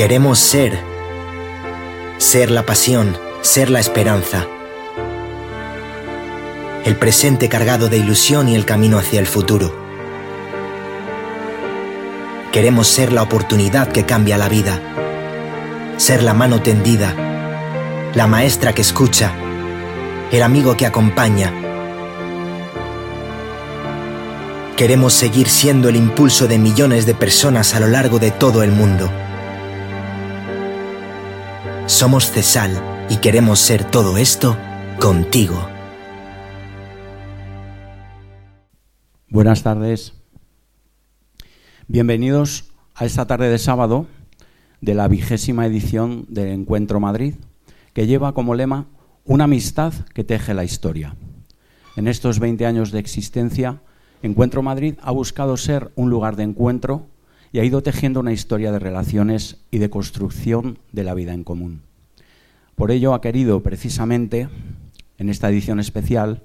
Queremos ser. Ser la pasión, ser la esperanza. El presente cargado de ilusión y el camino hacia el futuro. Queremos ser la oportunidad que cambia la vida. Ser la mano tendida. La maestra que escucha. El amigo que acompaña. Queremos seguir siendo el impulso de millones de personas a lo largo de todo el mundo. Somos Cesal y queremos ser todo esto contigo. Buenas tardes. Bienvenidos a esta tarde de sábado de la vigésima edición de Encuentro Madrid, que lleva como lema Una amistad que teje la historia. En estos 20 años de existencia, Encuentro Madrid ha buscado ser un lugar de encuentro y ha ido tejiendo una historia de relaciones y de construcción de la vida en común. Por ello ha querido precisamente, en esta edición especial,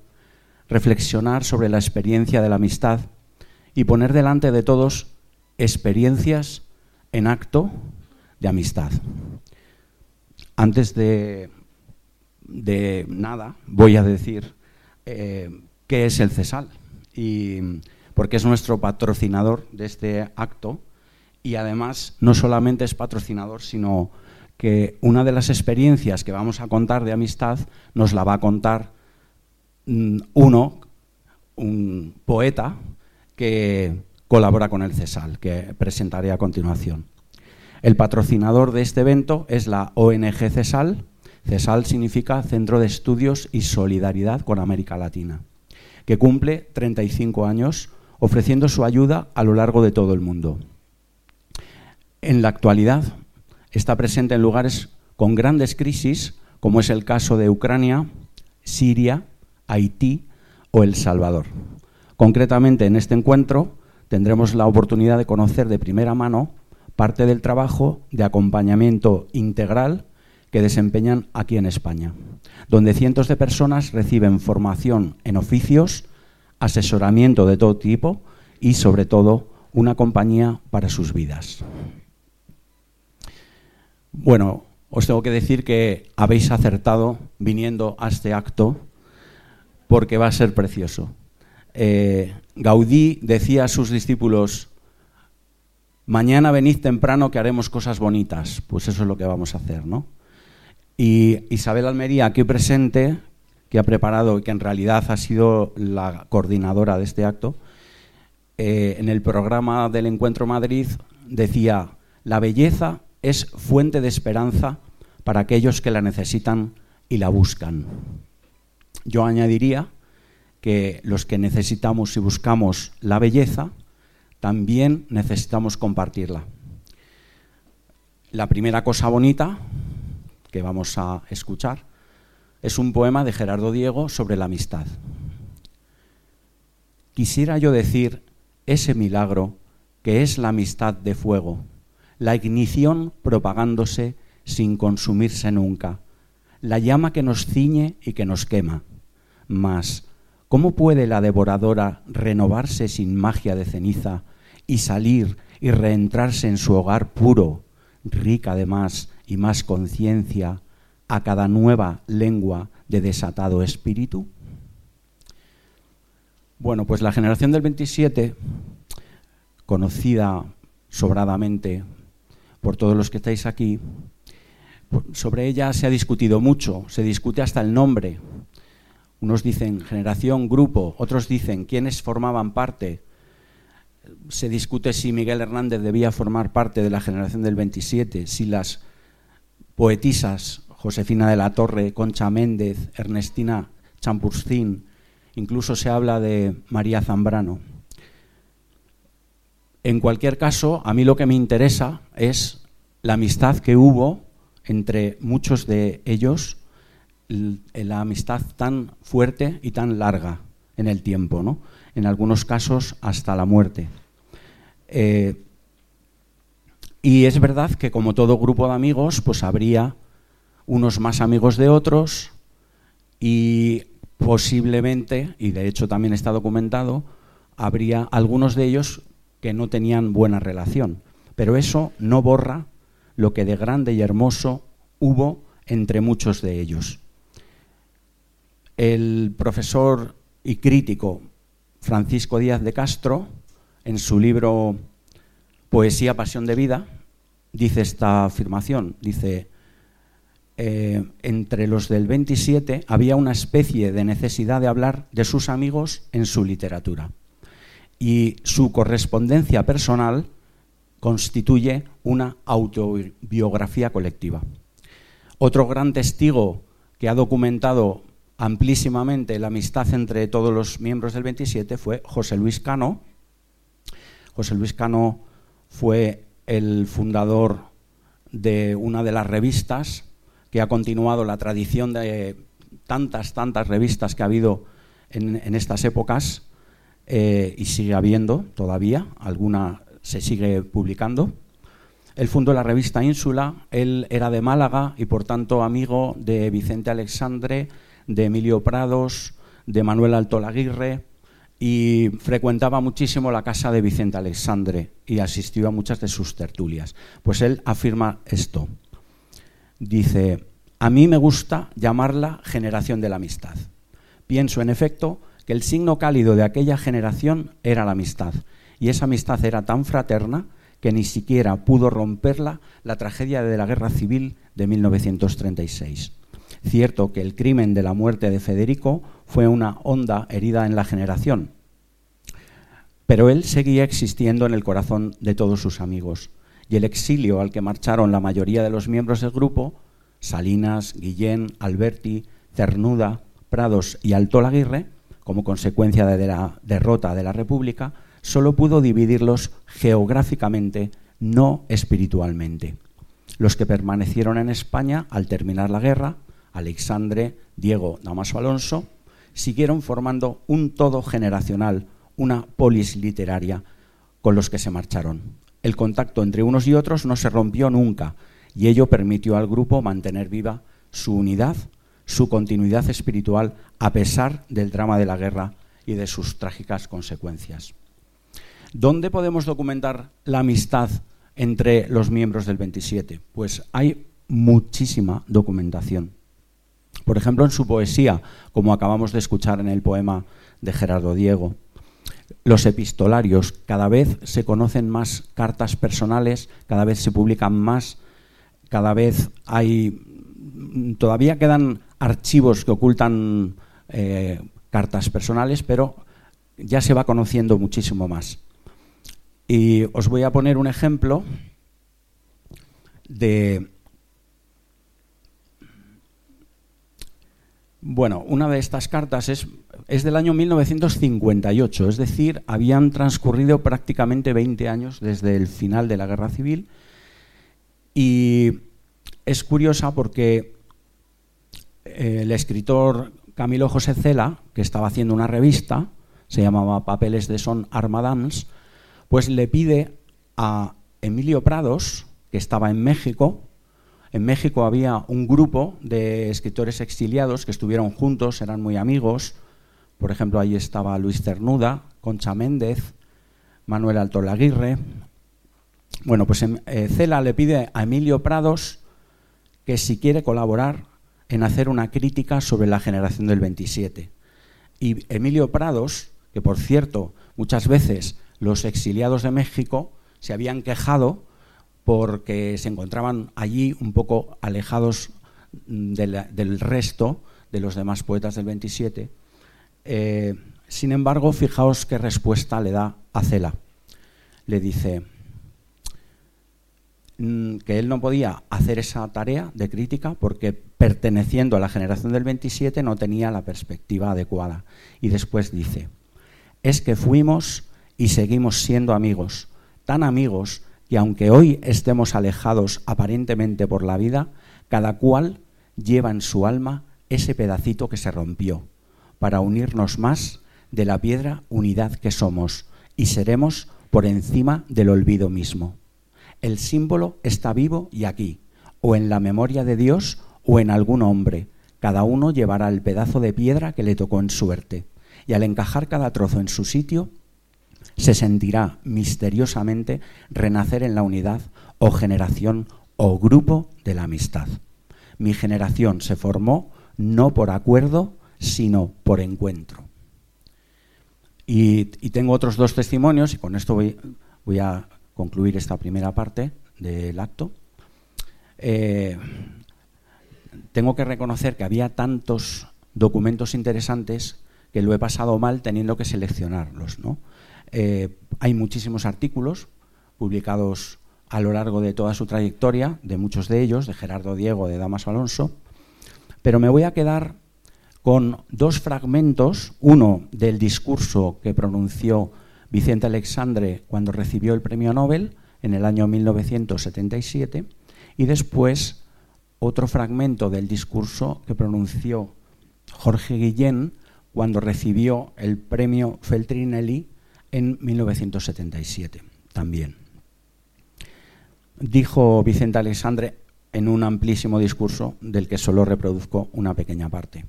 reflexionar sobre la experiencia de la amistad y poner delante de todos experiencias en acto de amistad. Antes de, nada, voy a decir eh, qué es el CESAL, y, porque es nuestro patrocinador de este acto y además no solamente es patrocinador, sino que una de las experiencias que vamos a contar de amistad nos la va a contar mm, uno, un poeta que colabora con el CESAL, que presentaré a continuación. El patrocinador de este evento es la ONG CESAL. CESAL significa Centro de Estudios y Solidaridad con América Latina, que cumple 35 años ofreciendo su ayuda a lo largo de todo el mundo. En la actualidad está presente en lugares con grandes crisis, como es el caso de Ucrania, Siria, Haití o El Salvador. Concretamente, en este encuentro tendremos la oportunidad de conocer de primera mano parte del trabajo de acompañamiento integral que desempeñan aquí en España, donde cientos de personas reciben formación en oficios, asesoramiento de todo tipo y, sobre todo, una compañía para sus vidas. Bueno, os tengo que decir que habéis acertado viniendo a este acto porque va a ser precioso. Eh, Gaudí decía a sus discípulos, mañana venid temprano que haremos cosas bonitas. Pues eso es lo que vamos a hacer, ¿no? Y Isabel Almería, aquí presente, que ha preparado y que en realidad ha sido la coordinadora de este acto, eh, en el programa del Encuentro Madrid decía, la belleza es fuente de esperanza para aquellos que la necesitan y la buscan. Yo añadiría que los que necesitamos y buscamos la belleza, también necesitamos compartirla. La primera cosa bonita que vamos a escuchar es un poema de Gerardo Diego sobre la amistad. Quisiera yo decir ese milagro que es la amistad de fuego, la ignición propagándose sin consumirse nunca, la llama que nos ciñe y que nos quema, mas ¿Cómo puede la devoradora renovarse sin magia de ceniza y salir y reentrarse en su hogar puro, rica de más y más conciencia, a cada nueva lengua de desatado espíritu? Bueno, pues la generación del 27, conocida sobradamente por todos los que estáis aquí, sobre ella se ha discutido mucho, se discute hasta el nombre, unos dicen generación, grupo, otros dicen quiénes formaban parte. Se discute si Miguel Hernández debía formar parte de la generación del 27, si las poetisas Josefina de la Torre, Concha Méndez, Ernestina Champurcín, incluso se habla de María Zambrano. En cualquier caso, a mí lo que me interesa es la amistad que hubo entre muchos de ellos la amistad tan fuerte y tan larga en el tiempo, ¿no? en algunos casos hasta la muerte. Eh, y es verdad que como todo grupo de amigos, pues habría unos más amigos de otros y posiblemente, y de hecho también está documentado, habría algunos de ellos que no tenían buena relación. Pero eso no borra lo que de grande y hermoso hubo entre muchos de ellos. El profesor y crítico Francisco Díaz de Castro, en su libro Poesía, Pasión de Vida, dice esta afirmación, dice, eh, entre los del 27 había una especie de necesidad de hablar de sus amigos en su literatura y su correspondencia personal constituye una autobiografía colectiva. Otro gran testigo que ha documentado amplísimamente la amistad entre todos los miembros del 27 fue José Luis Cano. José Luis Cano fue el fundador de una de las revistas que ha continuado la tradición de tantas, tantas revistas que ha habido en, estas épocas eh, y sigue habiendo todavía, alguna se sigue publicando. Él fundó la revista Ínsula, él era de Málaga y por tanto amigo de Vicente Alexandre, de Emilio Prados, de Manuel Alto Laguirre y frecuentaba muchísimo la casa de Vicente Alexandre y asistió a muchas de sus tertulias. Pues él afirma esto. Dice, a mí me gusta llamarla generación de la amistad. Pienso, en efecto, que el signo cálido de aquella generación era la amistad, y esa amistad era tan fraterna que ni siquiera pudo romperla la tragedia de la Guerra Civil de 1936. Cierto que el crimen de la muerte de Federico fue una honda herida en la generación, pero él seguía existiendo en el corazón de todos sus amigos, y el exilio al que marcharon la mayoría de los miembros del grupo, Salinas, Guillén, Alberti, Cernuda, Prados y Alto Laguirre, como consecuencia de la derrota de la República, solo pudo dividirlos geográficamente, no espiritualmente. Los que permanecieron en España al terminar la guerra Alexandre, Diego, Damaso Alonso, siguieron formando un todo generacional, una polis literaria con los que se marcharon. El contacto entre unos y otros no se rompió nunca y ello permitió al grupo mantener viva su unidad, su continuidad espiritual a pesar del drama de la guerra y de sus trágicas consecuencias. ¿Dónde podemos documentar la amistad entre los miembros del 27? Pues hay muchísima documentación. Por ejemplo, en su poesía, como acabamos de escuchar en el poema de Gerardo Diego. Los epistolarios, cada vez se conocen más cartas personales, cada vez se publican más, cada vez hay... Todavía quedan archivos que ocultan eh, cartas personales, pero ya se va conociendo muchísimo más. Y os voy a poner un ejemplo de Bueno, una de estas cartas es, es, del año 1958, es decir, habían transcurrido prácticamente 20 años desde el final de la Guerra Civil y es curiosa porque el escritor Camilo José Cela, que estaba haciendo una revista, se llamaba Papeles de Son Armadans, pues le pide a Emilio Prados, que estaba en México, en México había un grupo de escritores exiliados que estuvieron juntos, eran muy amigos. Por ejemplo, ahí estaba Luis Cernuda, Concha Méndez, Manuel Alto Laguirre. Bueno, pues em, eh, Cela le pide a Emilio Prados que si quiere colaborar en hacer una crítica sobre la generación del 27. Y Emilio Prados, que por cierto, muchas veces los exiliados de México se habían quejado porque se encontraban allí un poco alejados del, resto de los demás poetas del 27. Eh, sin embargo, fijaos qué respuesta le da a Cela. Le dice mm, que él no podía hacer esa tarea de crítica porque perteneciendo a la generación del 27 no tenía la perspectiva adecuada. Y después dice, es que fuimos y seguimos siendo amigos, tan amigos y aunque hoy estemos alejados aparentemente por la vida, cada cual lleva en su alma ese pedacito que se rompió, para unirnos más de la piedra unidad que somos, y seremos por encima del olvido mismo. El símbolo está vivo y aquí, o en la memoria de Dios o en algún hombre. Cada uno llevará el pedazo de piedra que le tocó en suerte, y al encajar cada trozo en su sitio, se sentirá misteriosamente renacer en la unidad o generación o grupo de la amistad. Mi generación se formó no por acuerdo, sino por encuentro. Y, tengo otros dos testimonios, y con esto voy, a concluir esta primera parte del acto. Eh, tengo que reconocer que había tantos documentos interesantes que lo he pasado mal teniendo que seleccionarlos. ¿no? Eh, hay muchísimos artículos publicados a lo largo de toda su trayectoria, de muchos de ellos, de Gerardo Diego, de Damas Alonso, pero me voy a quedar con dos fragmentos, uno del discurso que pronunció Vicente Alexandre cuando recibió el premio Nobel en el año 1977, y después otro fragmento del discurso que pronunció Jorge Guillén cuando recibió el premio Feltrinelli en 1977 también. Dijo Vicente Alexandre en un amplísimo discurso del que solo reproduzco una pequeña parte.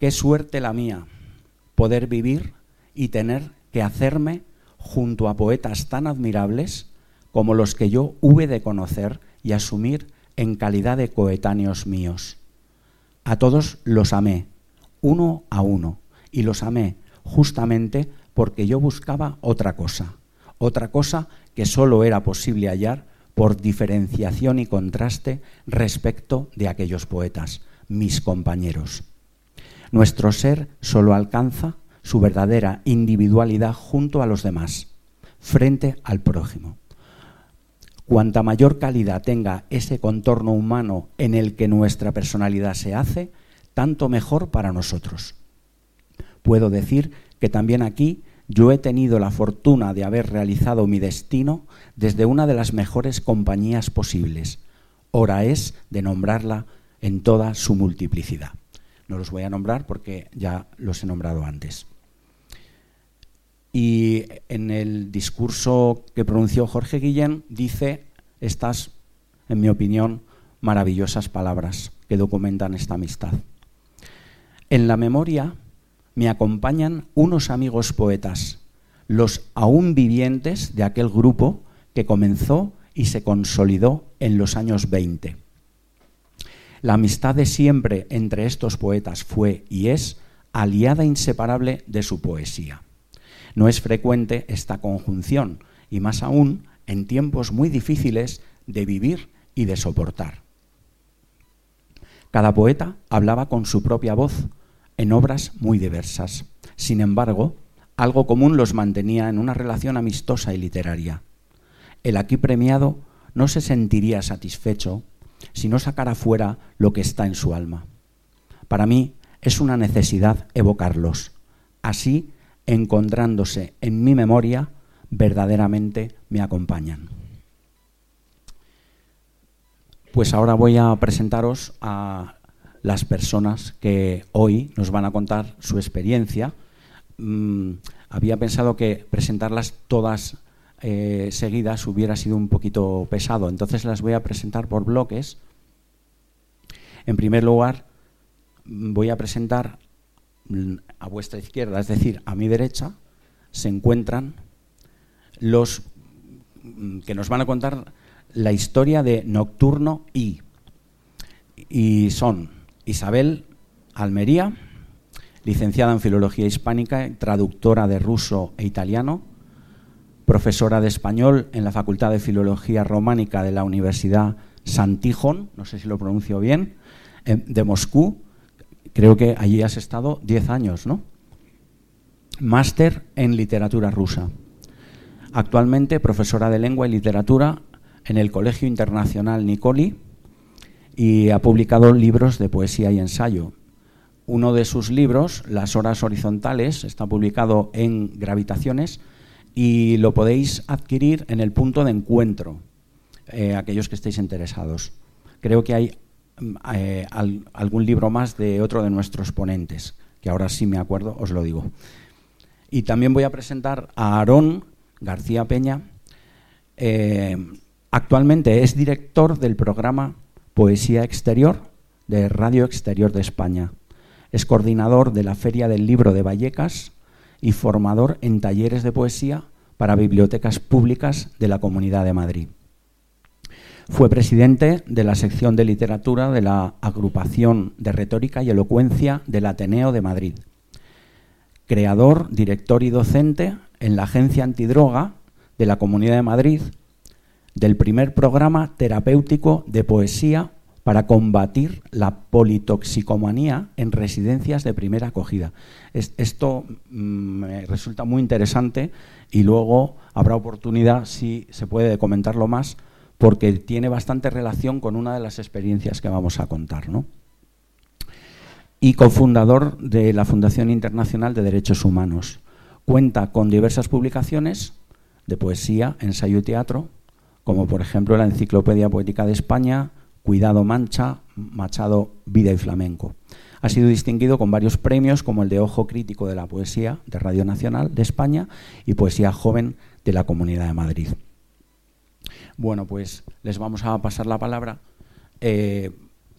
Qué suerte la mía poder vivir y tener que hacerme junto a poetas tan admirables como los que yo hube de conocer y asumir en calidad de coetáneos míos. A todos los amé, uno a uno, y los amé justamente porque yo buscaba otra cosa, otra cosa que solo era posible hallar por diferenciación y contraste respecto de aquellos poetas, mis compañeros. Nuestro ser solo alcanza su verdadera individualidad junto a los demás, frente al prójimo. Cuanta mayor calidad tenga ese contorno humano en el que nuestra personalidad se hace, tanto mejor para nosotros. Puedo decir que también aquí yo he tenido la fortuna de haber realizado mi destino desde una de las mejores compañías posibles. Hora es de nombrarla en toda su multiplicidad. No los voy a nombrar porque ya los he nombrado antes. Y en el discurso que pronunció Jorge Guillén dice estas, en mi opinión, maravillosas palabras que documentan esta amistad. En la memoria me acompañan unos amigos poetas, los aún vivientes de aquel grupo que comenzó y se consolidó en los años 20. La amistad de siempre entre estos poetas fue y es aliada inseparable de su poesía. No es frecuente esta conjunción, y más aún en tiempos muy difíciles de vivir y de soportar. Cada poeta hablaba con su propia voz en obras muy diversas. Sin embargo, algo común los mantenía en una relación amistosa y literaria. El aquí premiado no se sentiría satisfecho si no sacara fuera lo que está en su alma. Para mí es una necesidad evocarlos. Así encontrándose en mi memoria, verdaderamente me acompañan. Pues ahora voy a presentaros a las personas que hoy nos van a contar su experiencia. Mm, había pensado que presentarlas todas eh, seguidas hubiera sido un poquito pesado, entonces las voy a presentar por bloques. En primer lugar, voy a presentar a vuestra izquierda, es decir, a mi derecha, se encuentran los mm, que nos van a contar la historia de Nocturno I. Y son Isabel Almería, licenciada en Filología Hispánica, traductora de ruso e italiano, profesora de español en la Facultad de Filología Románica de la Universidad Santijón, no sé si lo pronuncio bien, eh, de Moscú, Creo que allí has estado 10 años, ¿no? Máster en literatura rusa. Actualmente profesora de lengua y literatura en el Colegio Internacional Nicoli y ha publicado libros de poesía y ensayo. Uno de sus libros, Las horas horizontales, está publicado en Gravitaciones y lo podéis adquirir en el punto de encuentro, eh, aquellos que estéis interesados. Creo que hay eh, algún libro más de otro de nuestros ponentes, que ahora sí me acuerdo, os lo digo. Y también voy a presentar a Aarón García Peña. Eh, actualmente es director del programa Poesía Exterior de Radio Exterior de España. Es coordinador de la Feria del Libro de Vallecas y formador en talleres de poesía para bibliotecas públicas de la Comunidad de Madrid. Fue presidente de la sección de literatura de la agrupación de retórica y elocuencia del Ateneo de Madrid. Creador, director y docente en la Agencia Antidroga de la Comunidad de Madrid del primer programa terapéutico de poesía para combatir la politoxicomanía en residencias de primera acogida. esto mm, me resulta muy interesante y luego habrá oportunidad, si se puede, comentarlo más, porque tiene bastante relación con una de las experiencias que vamos a contar. ¿no? Y cofundador de la Fundación Internacional de Derechos Humanos. Cuenta con diversas publicaciones de poesía, ensayo y teatro, como por ejemplo la Enciclopedia Poética de España, Cuidado Mancha, Machado Vida y Flamenco. Ha sido distinguido con varios premios como el de Ojo Crítico de la Poesía de Radio Nacional de España y Poesía Joven de la Comunidad de Madrid. Bueno, pues les vamos a pasar la palabra, eh,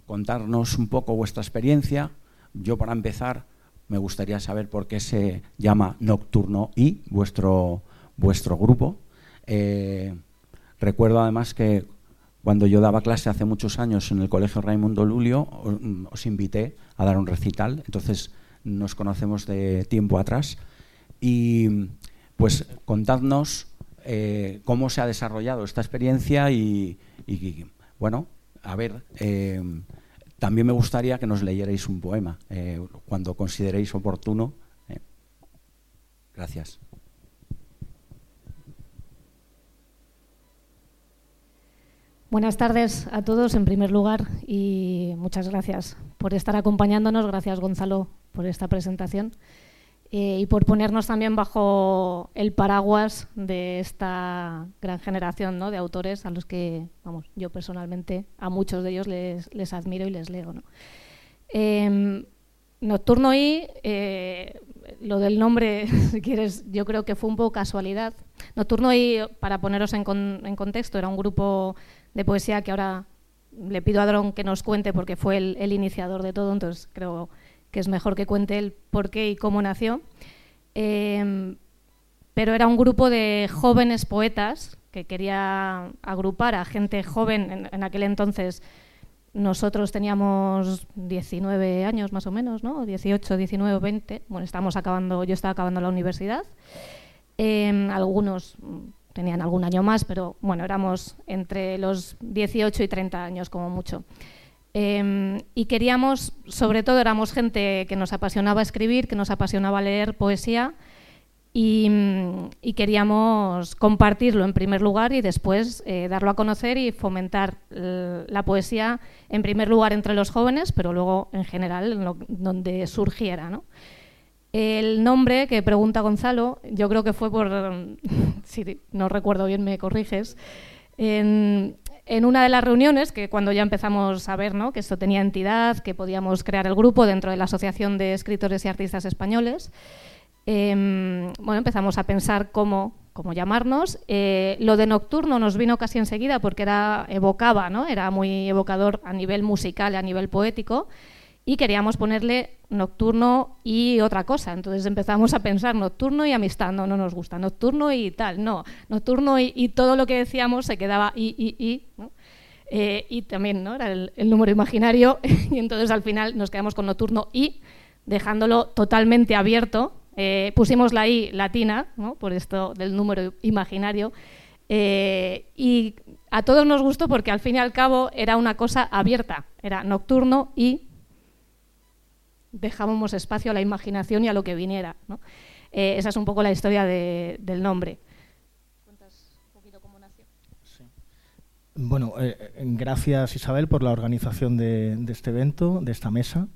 contarnos un poco vuestra experiencia. Yo para empezar me gustaría saber por qué se llama Nocturno y vuestro, vuestro grupo. Eh, recuerdo además que cuando yo daba clase hace muchos años en el Colegio Raimundo Lulio, os invité a dar un recital, entonces nos conocemos de tiempo atrás. Y pues contadnos eh, cómo se ha desarrollado esta experiencia y, bueno, a ver, eh, también me gustaría que nos leyerais un poema eh, cuando consideréis oportuno. Gracias. Buenas tardes a todos, en primer lugar, y muchas gracias por estar acompañándonos. Gracias, Gonzalo, por esta presentación eh, y por ponernos también bajo el paraguas de esta gran generación de autores a los que, vamos, yo personalmente, a muchos de ellos les, admiro y les leo. Em, Nocturno y eh, lo del nombre, si quieres, yo creo que fue un poco casualidad. Nocturno y, para poneros en, en contexto, era un grupo de poesía que ahora le pido a Dron que nos cuente porque fue el, iniciador de todo, entonces creo que es mejor que cuente el por qué y cómo nació. Em, pero era un grupo de jóvenes poetas que quería agrupar a gente joven. En, aquel entonces nosotros teníamos 19 años más o menos, ¿no? 18, 19, 20. Bueno, estábamos acabando, yo estaba acabando la universidad. Em, algunos tenían algún año más, pero bueno, éramos entre los 18 y 30 años como mucho. Em, y queríamos, sobre todo éramos gente que nos apasionaba escribir, que nos apasionaba leer poesía y, queríamos compartirlo en primer lugar y después eh, darlo a conocer y fomentar la poesía en primer lugar entre los jóvenes, pero luego en general donde surgiera. ¿no? El nombre que pregunta Gonzalo, yo creo que fue por, si no recuerdo bien, me corriges, una de las reuniones, que cuando ya empezamos a ver ¿no? que esto tenía entidad, que podíamos crear el grupo dentro de la Asociación de Escritores y Artistas Españoles, em, bueno, empezamos a pensar cómo, cómo llamarnos. Eh, lo de nocturno nos vino casi enseguida porque era, evocaba, ¿no? era muy evocador a nivel musical a nivel poético y queríamos ponerle nocturno y otra cosa. Entonces empezamos a pensar nocturno y amistad, no, no nos gusta, nocturno y tal, no, nocturno y, todo lo que decíamos se quedaba y, y, y. Eh, y también ¿no? era el, número imaginario y entonces al final nos quedamos con nocturno y dejándolo totalmente abierto. Eh, pusimos la I latina, ¿no? por esto del número imaginario, eh, y a todos nos gustó porque al fin y al cabo era una cosa abierta, era nocturno y dejábamos espacio a la imaginación y a lo que viniera. Eh, esa es un poco la historia del nombre. ¿Cuentas un poquito cómo nació? Bueno, eh, eh, gracias Isabel por la organización de, este evento, de esta mesa.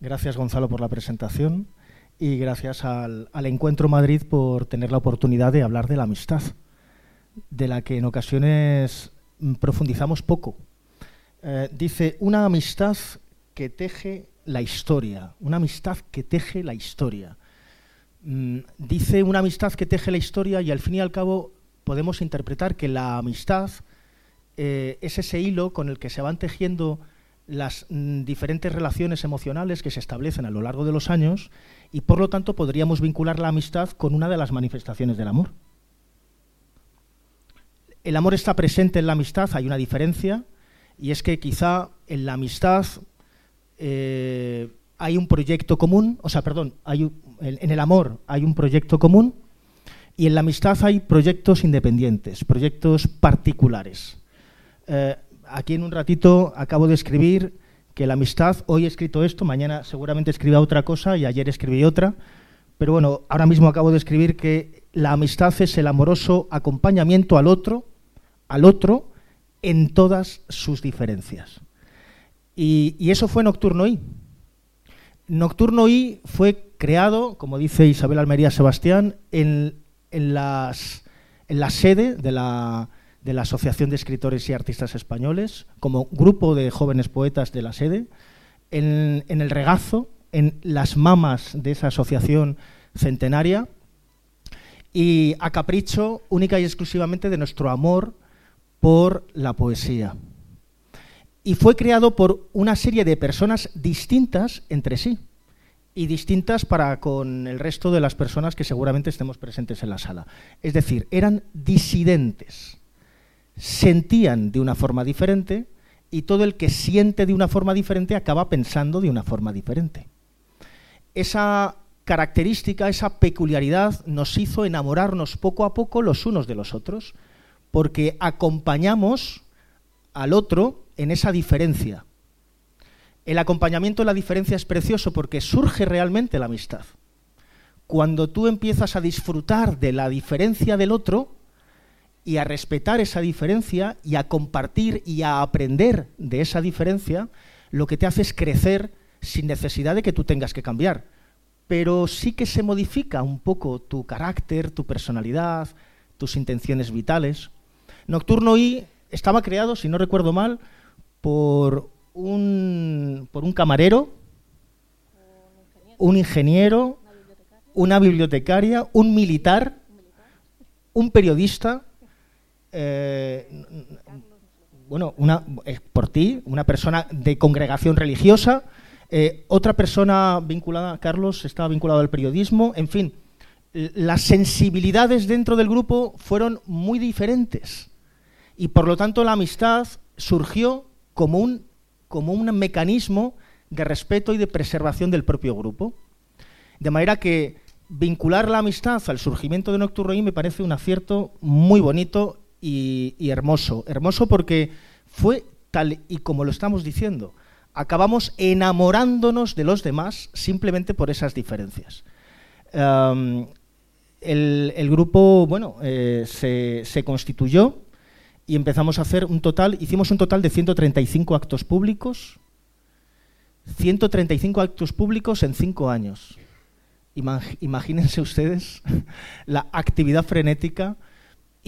Gracias Gonzalo por la presentación y gracias al, Encuentro Madrid por tener la oportunidad de hablar de la amistad, de la que en ocasiones mm, profundizamos poco. dice, una amistad que teje la historia, una amistad que teje la historia. Mm, dice una amistad que teje la historia y al fin y al cabo podemos interpretar que la amistad eh, es ese hilo con el que se van tejiendo las mm, diferentes relaciones emocionales que se establecen a lo largo de los años y por lo tanto podríamos vincular la amistad con una de las manifestaciones del amor. el amor está presente en la amistad, hay una diferencia, y es que quizá en la amistad eh, hay un proyecto común, o sea, perdón, hay en el amor hay un proyecto común y en la amistad hay proyectos independientes, proyectos particulares. Eh, aquí en un ratito acabo de escribir que la amistad, hoy he escrito esto, mañana seguramente escribiré otra cosa y ayer escribí otra, pero bueno, ahora mismo acabo de escribir que la amistad es el amoroso acompañamiento al otro, al otro, en todas sus diferencias. Y, eso fue Nocturno I. Nocturno I fue creado, como dice Isabel Almería Sebastián, en, la sede de la, Asociación de Escritores y Artistas Españoles, como grupo de jóvenes poetas de la sede, en el regazo, en las mamas de esa asociación centenaria, y a capricho única y exclusivamente de nuestro amor por la poesía. Y fue creado por una serie de personas distintas entre sí y distintas para con el resto de las personas que seguramente estemos presentes en la sala. Es decir, eran disidentes sentían de una forma diferente y todo el que siente de una forma diferente acaba pensando de una forma diferente. Esa característica, esa peculiaridad nos hizo enamorarnos poco a poco los unos de los otros, porque acompañamos al otro en esa diferencia. El acompañamiento de la diferencia es precioso porque surge realmente la amistad. Cuando tú empiezas a disfrutar de la diferencia del otro, y a respetar esa diferencia y a compartir y a aprender de esa diferencia, lo que te hace es crecer sin necesidad de que tú tengas que cambiar. Pero sí que se modifica un poco tu carácter, tu personalidad, tus intenciones vitales. Nocturno I estaba creado, si no recuerdo mal, por un, por un camarero, un ingeniero, una bibliotecaria, un militar, un periodista eh, bueno, una, por ti, una persona de congregación religiosa, eh, otra persona vinculada, Carlos, estaba vinculado al periodismo, en fin, las sensibilidades dentro del grupo fueron muy diferentes y por lo tanto la amistad surgió como un, como un mecanismo de respeto y de preservación del propio grupo. De manera que vincular la amistad al surgimiento de Nocturno me parece un acierto muy bonito y, hermoso. Hermoso porque fue tal y como lo estamos diciendo. Acabamos enamorándonos de los demás simplemente por esas diferencias. el, grupo, bueno, eh, se, se, constituyó y empezamos a hacer un total, hicimos un total de 135 actos públicos, 135 actos públicos en cinco años. Imagínense ustedes la actividad frenética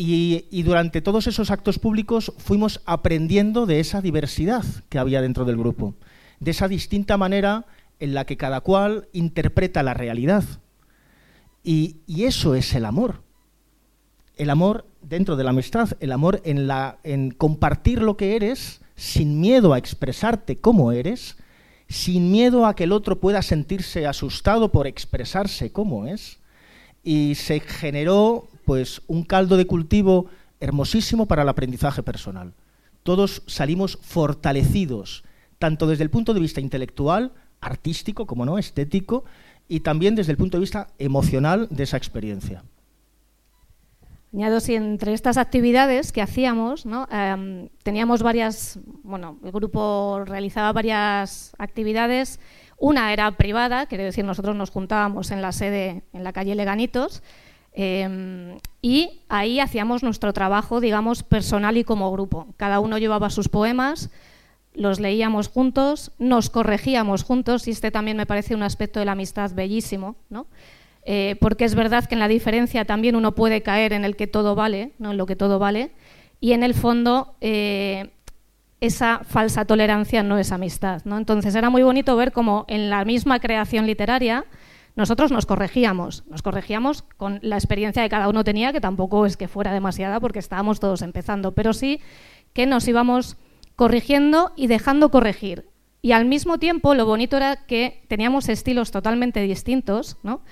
y, durante todos esos actos públicos fuimos aprendiendo de esa diversidad que había dentro del grupo, de esa distinta manera en la que cada cual interpreta la realidad. Y, eso es el amor. El amor dentro de la amistad, el amor en, la, en compartir lo que eres sin miedo a expresarte como eres, sin miedo a que el otro pueda sentirse asustado por expresarse como es. Y se generó pues un caldo de cultivo hermosísimo para el aprendizaje personal. Todos salimos fortalecidos, tanto desde el punto de vista intelectual, artístico, como no, estético, y también desde el punto de vista emocional de esa experiencia. Añado si entre estas actividades que hacíamos, em, teníamos varias, bueno, el grupo realizaba varias actividades. Una era privada, quiere decir, nosotros nos juntábamos en la sede en la calle Leganitos, Em, y ahí hacíamos nuestro trabajo, digamos, personal y como grupo. Cada uno llevaba sus poemas, los leíamos juntos, nos corregíamos juntos, y este también me parece un aspecto de la amistad bellísimo, ¿no? Eh, porque es verdad que en la diferencia también uno puede caer en el que todo vale, ¿no? en lo que todo vale, y en el fondo eh, esa falsa tolerancia no es amistad. ¿no? Entonces era muy bonito ver cómo en la misma creación literaria nosotros nos corregíamos, nos corregíamos con la experiencia que cada uno tenía, que tampoco es que fuera demasiada porque estábamos todos empezando, pero sí que nos íbamos corrigiendo y dejando corregir. Y al mismo tiempo lo bonito era que teníamos estilos totalmente distintos, ¿no?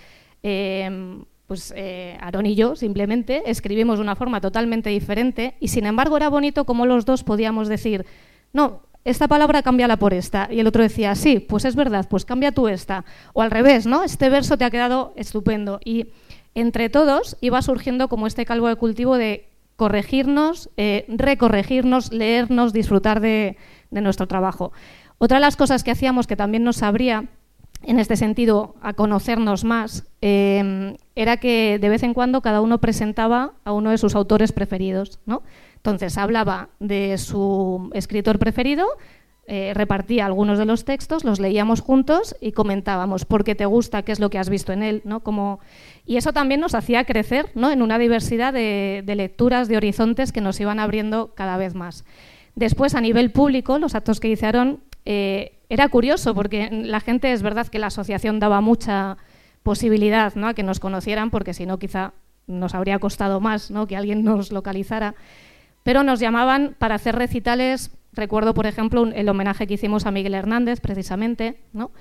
Eh, pues eh, Aarón y yo simplemente escribimos de una forma totalmente diferente y sin embargo era bonito como los dos podíamos decir, no, esta palabra cámbiala por esta. Y el otro decía, sí, pues es verdad, pues cambia tú esta. O al revés, ¿no? Este verso te ha quedado estupendo. Y entre todos iba surgiendo como este calvo de cultivo de corregirnos, eh, recorregirnos, leernos, disfrutar de, nuestro trabajo. Otra de las cosas que hacíamos que también nos abría en este sentido a conocernos más eh, era que de vez en cuando cada uno presentaba a uno de sus autores preferidos. Entonces hablaba de su escritor preferido, eh, repartía algunos de los textos, los leíamos juntos y comentábamos por qué te gusta, qué es lo que has visto en él, ¿no? Y eso también nos hacía crecer en una diversidad de, lecturas, de horizontes que nos iban abriendo cada vez más. Después, a nivel público, los actos que hicieron, eh, era curioso porque la gente, es verdad que la asociación daba mucha posibilidad ¿no? a que nos conocieran, porque si no, quizá nos habría costado más ¿no? que alguien nos localizara pero nos llamaban para hacer recitales, recuerdo por ejemplo el homenaje que hicimos a Miguel Hernández precisamente, ¿no?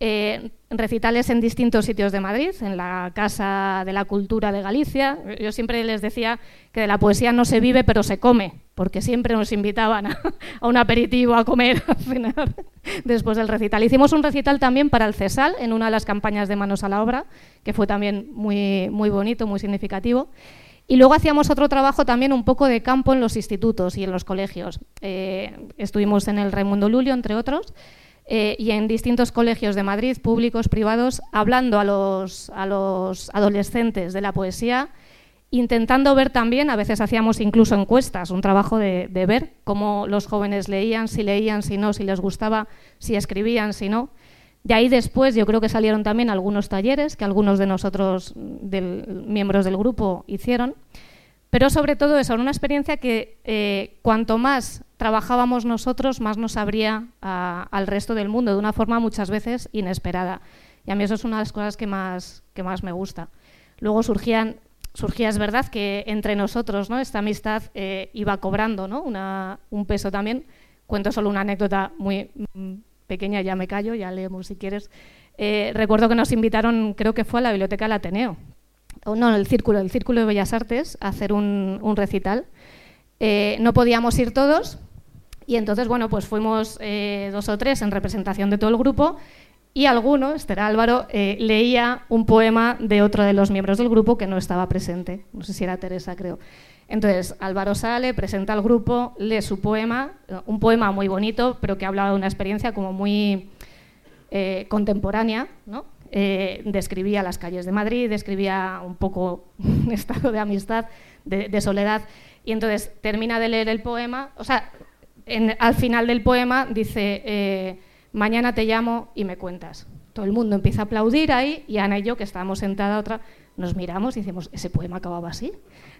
Eh, recitales en distintos sitios de Madrid, en la Casa de la Cultura de Galicia. Yo siempre les decía que de la poesía no se vive, pero se come, porque siempre nos invitaban a, un aperitivo, a comer, a cenar después del recital. Hicimos un recital también para el CESAL, en una de las campañas de Manos a la Obra, que fue también muy, muy bonito, muy significativo. Y luego hacíamos otro trabajo también un poco de campo en los institutos y en los colegios. Eh, estuvimos en el Raimundo Lulio, entre otros, eh, y en distintos colegios de Madrid, públicos, privados, hablando a los, a los adolescentes de la poesía, intentando ver también, a veces hacíamos incluso encuestas, un trabajo de, de ver cómo los jóvenes leían, si leían, si no, si les gustaba, si escribían, si no. De ahí después yo creo que salieron también algunos talleres que algunos de nosotros, del, miembros del grupo, hicieron. Pero sobre todo eso, una experiencia que eh, cuanto más trabajábamos nosotros, más nos abría al resto del mundo, de una forma muchas veces inesperada. Y a mí eso es una de las cosas que más, que más me gusta. Luego surgían, surgía, es verdad, que entre nosotros ¿no? esta amistad eh, iba cobrando ¿no? un peso también. Cuento solo una anécdota muy pequeña, ya me callo, ya leemos si quieres. Eh, recuerdo que nos invitaron, creo que fue a la Biblioteca del Ateneo, o no, el Círculo, el Círculo de Bellas Artes, a hacer un, recital. Eh, no podíamos ir todos y entonces, bueno, pues fuimos eh, dos o tres en representación de todo el grupo y alguno, era Álvaro, leía un poema de otro de los miembros del grupo que no estaba presente. No sé si era Teresa, creo. Entonces, Álvaro sale, presenta al grupo, lee su poema, un poema muy bonito, pero que habla de una experiencia como muy eh, contemporánea, ¿no? Eh, describía las calles de Madrid, describía un poco un estado de amistad, de, soledad, y entonces termina de leer el poema, o sea, al final del poema dice, eh, mañana te llamo y me cuentas. Todo el mundo empieza a aplaudir ahí y Ana y yo, que estábamos sentada otra, nos miramos y decimos, ¿ese poema acababa así?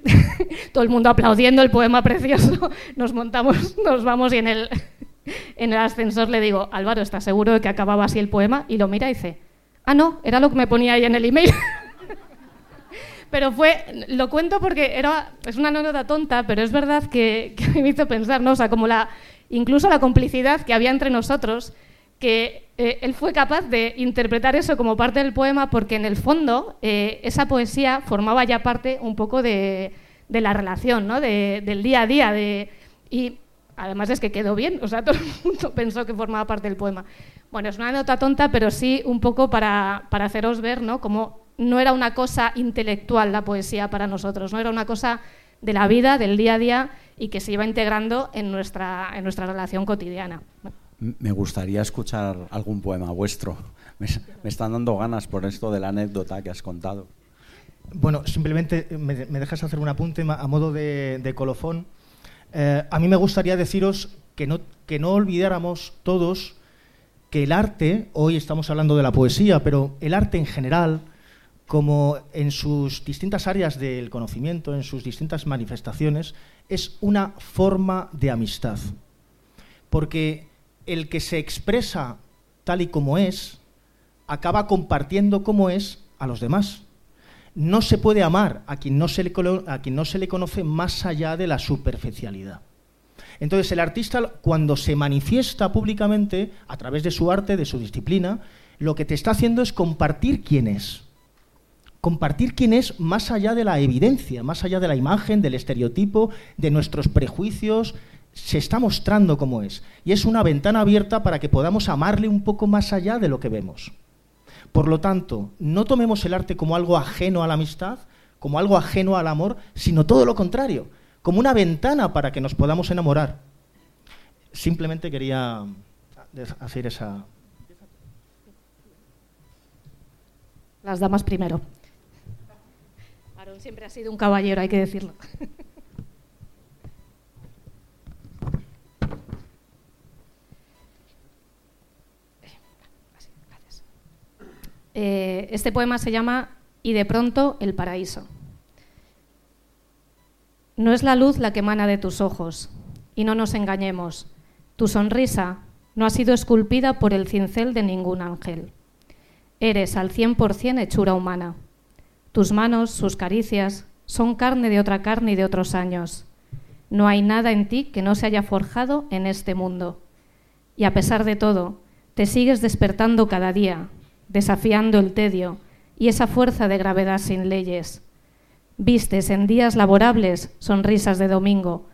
todo el mundo aplaudiendo el poema precioso, nos montamos, nos vamos y en el, en el ascensor le digo, Álvaro, ¿estás seguro de que acababa así el poema? Y lo mira y dice, ah, no, era lo que me ponía ahí en el email. Pero fue, lo cuento porque era, es una anécdota tonta, pero es verdad que, me hizo pensar, ¿no? O sea, como la, incluso la complicidad que había entre nosotros, que eh, él fue capaz de interpretar eso como parte del poema porque en el fondo eh, esa poesía formaba ya parte un poco de, la relación, ¿no? del día a día. De, y además es que quedó bien, o sea, todo el mundo pensó que formaba parte del poema. Bueno, es una nota tonta, pero sí un poco para, para haceros ver ¿no? cómo no era una cosa intelectual la poesía para nosotros, no era una cosa de la vida, del día a día y que se iba integrando en nuestra, en nuestra relación cotidiana. Me gustaría escuchar algún poema vuestro. Me, están dando ganas por esto de la anécdota que has contado. Bueno, simplemente me, dejas hacer un apunte a modo de, colofón. Eh, a mí me gustaría deciros que no, que no olvidáramos todos que el arte, hoy estamos hablando de la poesía, pero el arte en general, como en sus distintas áreas del conocimiento, en sus distintas manifestaciones, es una forma de amistad. Porque el que se expresa tal y como es, acaba compartiendo como es a los demás. No se puede amar a quien no se le, a quien no se le conoce más allá de la superficialidad. Entonces el artista cuando se manifiesta públicamente a través de su arte, de su disciplina, lo que te está haciendo es compartir quién es, compartir quién es más allá de la evidencia, más allá de la imagen, del estereotipo, de nuestros prejuicios, se está mostrando cómo es. Y es una ventana abierta para que podamos amarle un poco más allá de lo que vemos. Por lo tanto, no tomemos el arte como algo ajeno a la amistad, como algo ajeno al amor, sino todo lo contrario, como una ventana para que nos podamos enamorar. Simplemente quería hacer esa... Las damas primero siempre ha sido un caballero, hay que decirlo. Eh, este poema se llama Y de pronto el paraíso. No es la luz la que emana de tus ojos, y no nos engañemos, tu sonrisa no ha sido esculpida por el cincel de ningún ángel. Eres al cien por cien hechura humana. Tus manos, sus caricias, son carne de otra carne y de otros años. No hay nada en ti que no se haya forjado en este mundo. Y a pesar de todo, te sigues despertando cada día, desafiando el tedio y esa fuerza de gravedad sin leyes. Vistes en días laborables sonrisas de domingo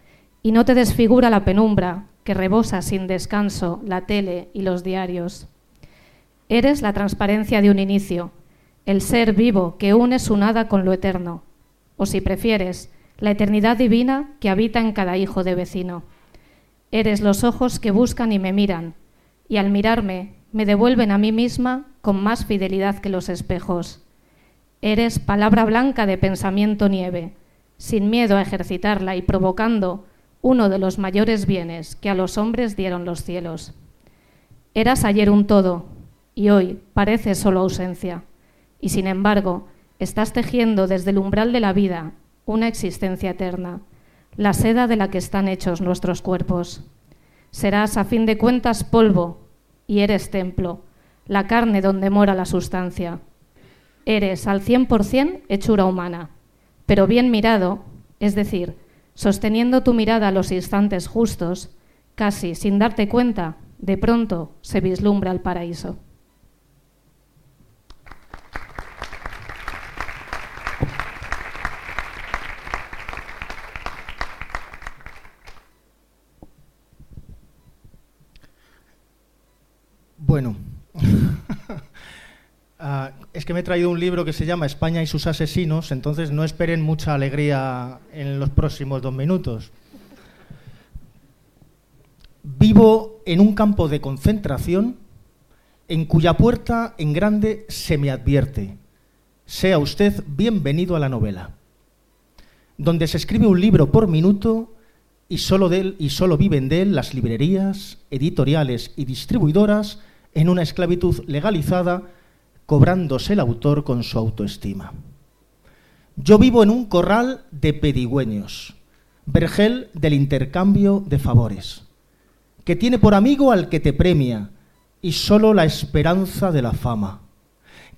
y no te desfigura la penumbra que rebosa sin descanso la tele y los diarios. Eres la transparencia de un inicio, el ser vivo que une su nada con lo eterno, o si prefieres, la eternidad divina que habita en cada hijo de vecino. Eres los ojos que buscan y me miran, y al mirarme me devuelven a mí misma con más fidelidad que los espejos. Eres palabra blanca de pensamiento nieve, sin miedo a ejercitarla y provocando uno de los mayores bienes que a los hombres dieron los cielos. Eras ayer un todo, y hoy parece solo ausencia y sin embargo estás tejiendo desde el umbral de la vida una existencia eterna, la seda de la que están hechos nuestros cuerpos. Serás a fin de cuentas polvo y eres templo, la carne donde mora la sustancia. Eres al cien por cien hechura humana, pero bien mirado, es decir, sosteniendo tu mirada a los instantes justos, casi sin darte cuenta, de pronto se vislumbra el paraíso. Bueno, ah, es que me he traído un libro que se llama España y sus asesinos, entonces no esperen mucha alegría en los próximos dos minutos. Vivo en un campo de concentración en cuya puerta en grande se me advierte, sea usted bienvenido a la novela, donde se escribe un libro por minuto y solo, de él, y solo viven de él las librerías, editoriales y distribuidoras en una esclavitud legalizada, cobrándose el autor con su autoestima. Yo vivo en un corral de pedigüeños, vergel del intercambio de favores, que tiene por amigo al que te premia y solo la esperanza de la fama,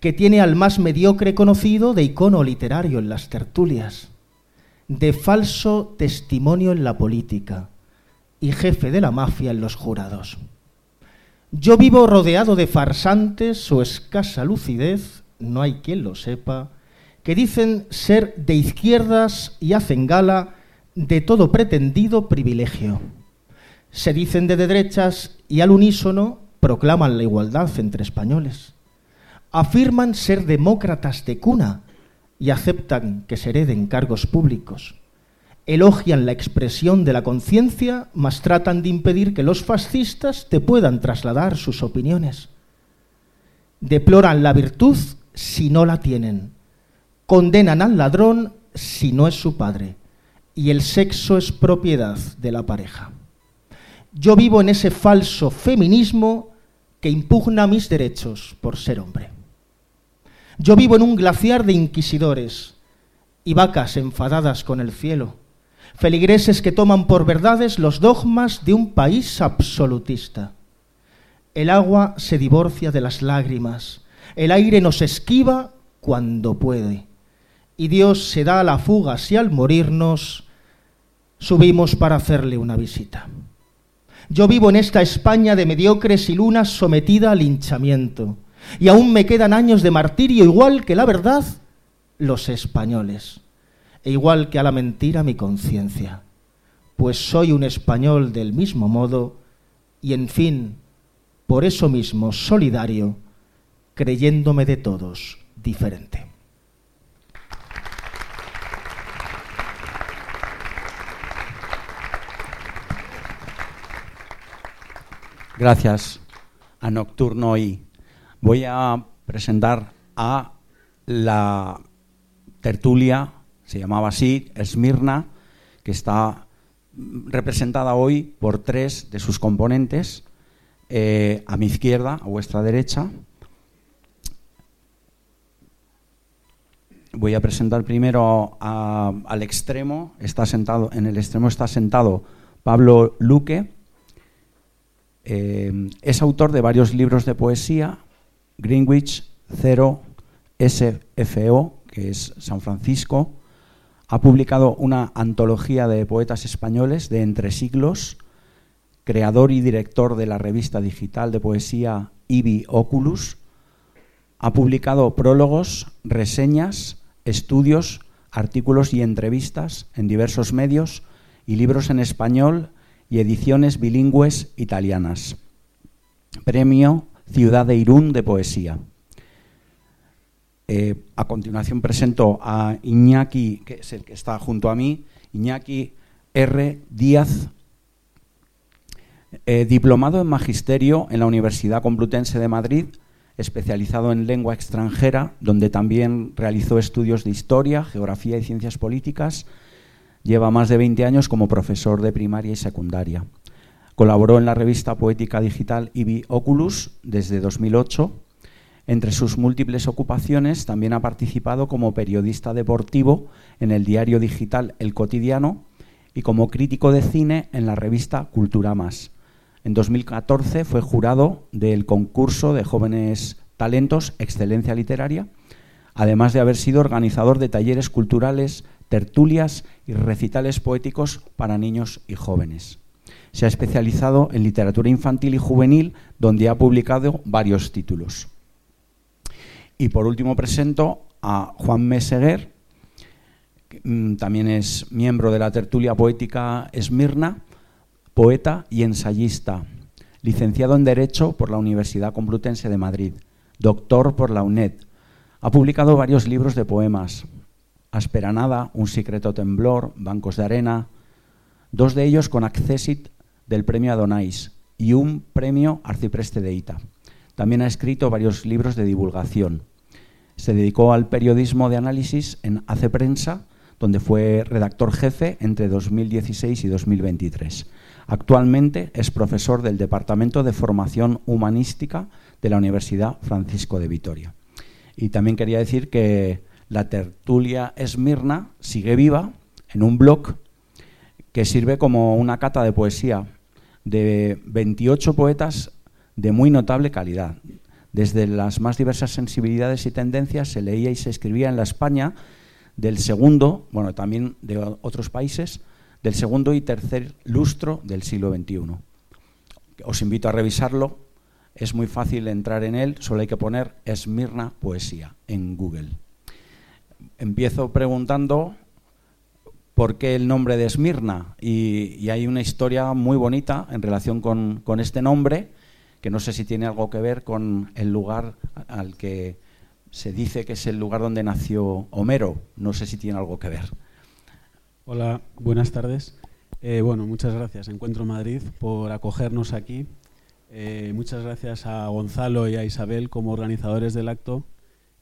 que tiene al más mediocre conocido de icono literario en las tertulias, de falso testimonio en la política y jefe de la mafia en los jurados. Yo vivo rodeado de farsantes su escasa lucidez, no hay quien lo sepa, que dicen ser de izquierdas y hacen gala de todo pretendido privilegio. Se dicen de derechas y al unísono proclaman la igualdad entre españoles. Afirman ser demócratas de cuna y aceptan que se hereden cargos públicos elogian la expresión de la conciencia, mas tratan de impedir que los fascistas te puedan trasladar sus opiniones. Deploran la virtud si no la tienen. Condenan al ladrón si no es su padre. Y el sexo es propiedad de la pareja. Yo vivo en ese falso feminismo que impugna mis derechos por ser hombre. Yo vivo en un glaciar de inquisidores y vacas enfadadas con el cielo feligreses que toman por verdades los dogmas de un país absolutista. El agua se divorcia de las lágrimas, el aire nos esquiva cuando puede, y Dios se da a la fuga si al morirnos subimos para hacerle una visita. Yo vivo en esta España de mediocres y lunas sometida al hinchamiento, y aún me quedan años de martirio igual que la verdad los españoles, e igual que a la mentira mi conciencia, pues soy un español del mismo modo y en fin, por eso mismo solidario, creyéndome de todos diferente. Gracias a Nocturno y voy a presentar a la tertulia, se llamaba así, Esmirna, que está representada hoy por tres de sus componentes, eh, a mi izquierda, a vuestra derecha. Voy a presentar primero al extremo, está sentado, en el extremo está sentado Pablo Luque, eh, es autor de varios libros de poesía, Greenwich, Cero, SFO, que es San Francisco. Ha publicado una antología de poetas españoles de entre siglos, creador y director de la revista digital de poesía Ibi Oculus. Ha publicado prólogos, reseñas, estudios, artículos y entrevistas en diversos medios y libros en español y ediciones bilingües italianas. Premio Ciudad de Irún de Poesía. Eh, a continuación presento a Iñaki, que es el que está junto a mí, Iñaki R. Díaz, eh, diplomado en Magisterio en la Universidad Complutense de Madrid, especializado en lengua extranjera, donde también realizó estudios de historia, geografía y ciencias políticas, Lleva más de 20 años como profesor de primaria y secundaria. Colaboró en la revista poética digital Ibi Oculus desde 2008. Entre sus múltiples ocupaciones también ha participado como periodista deportivo en el diario digital El Cotidiano y como crítico de cine en la revista Cultura Más. En 2014 fue jurado del concurso de jóvenes talentos Excelencia Literaria, además de haber sido organizador de talleres culturales tertulias y recitales poéticos para niños y jóvenes. Se ha especializado en literatura infantil y juvenil, donde ha publicado varios títulos. Y por último presento a Juan Meseguer, mm, también es miembro de la tertulia poética Esmirna, poeta y ensayista, licenciado en Derecho por la Universidad Complutense de Madrid, doctor por la UNED. Ha publicado varios libros de poemas, Asperanada, Un secreto temblor, Bancos de arena, dos de ellos con accesit del premio Adonais y un premio Arcipreste de Ita. También ha escrito varios libros de divulgación. Se dedicó al periodismo de análisis en Hace Prensa, donde fue redactor jefe entre 2016 y 2023. Actualmente es profesor del Departamento de Formación Humanística de la Universidad Francisco de Vitoria. Y también quería decir que la tertulia Esmirna sigue viva en un blog que sirve como una cata de poesía de 28 poetas de muy notable calidad. Desde las más diversas sensibilidades y tendencias se leía y se escribía en la España del segundo, bueno, también de otros países, del segundo y tercer lustro del siglo XXI. Os invito a revisarlo, es muy fácil entrar en él, solo hay que poner Esmirna Poesía en Google empiezo preguntando por qué el nombre de Esmirna. Y, hay una historia muy bonita en relación con, este nombre, que no sé si tiene algo que ver con el lugar al que se dice que es el lugar donde nació Homero. No sé si tiene algo que ver. Hola, buenas tardes. Eh, bueno, muchas gracias, Encuentro Madrid, por acogernos aquí. Eh, muchas gracias a Gonzalo y a Isabel como organizadores del acto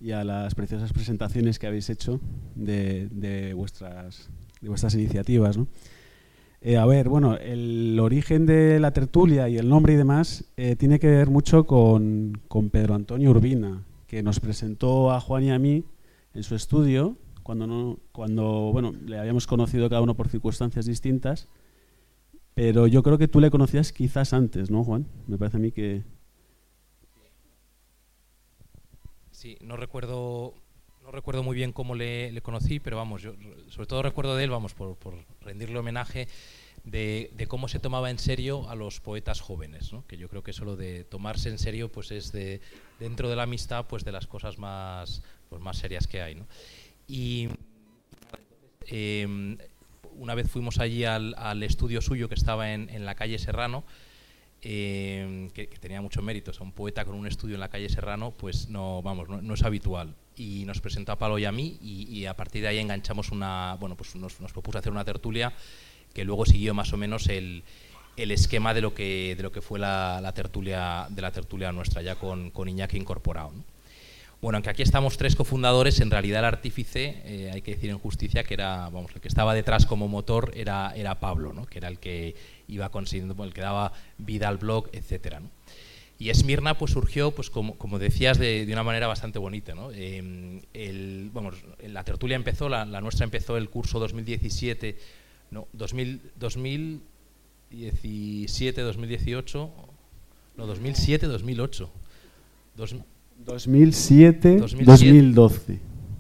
y a las preciosas presentaciones que habéis hecho de, vuestras, de vuestras iniciativas. Eh, a ver, bueno, el origen de la tertulia y el nombre y demás eh, tiene que ver mucho con, Pedro Antonio Urbina, que nos presentó a Juan y a mí en su estudio, cuando, no, cuando bueno, le habíamos conocido cada uno por circunstancias distintas, pero yo creo que tú le conocías quizás antes, ¿no, Juan? Me parece a mí que, Sí, no recuerdo, recuerdo muy bien cómo le, conocí, pero vamos, yo sobre todo recuerdo de él, vamos, por, rendirle homenaje de, cómo se tomaba en serio a los poetas jóvenes, ¿no? que yo creo que eso lo de tomarse en serio pues es de, dentro de la amistad pues de las cosas más, pues más serias que hay. Y em, una vez fuimos allí al, estudio suyo que estaba en, la calle Serrano, em, que, tenía mucho mérito, o un poeta con un estudio en la calle Serrano, pues no, vamos, no, es habitual. Y nos presentó a Palo y a mí y, a partir de ahí enganchamos una, bueno, pues nos, propuso hacer una tertulia que luego siguió más o menos el, esquema de lo que, de lo que fue la, tertulia de la tertulia nuestra, ya con, con Iñaki incorporado. Bueno, aunque aquí estamos tres cofundadores, en realidad el artífice, eh, hay que decir en justicia que era, vamos, el que estaba detrás como motor era, era Pablo, ¿no? que era el que iba consiguiendo, el que daba vida al blog, etcétera. Y Esmirna pues surgió, pues como, como decías, de, de, una manera bastante bonita. ¿no? Em, el, la tertulia empezó, la, nuestra empezó el curso 2017, no, 2000, 2017, 2018, no, 2007, 2008. 2007, 2012.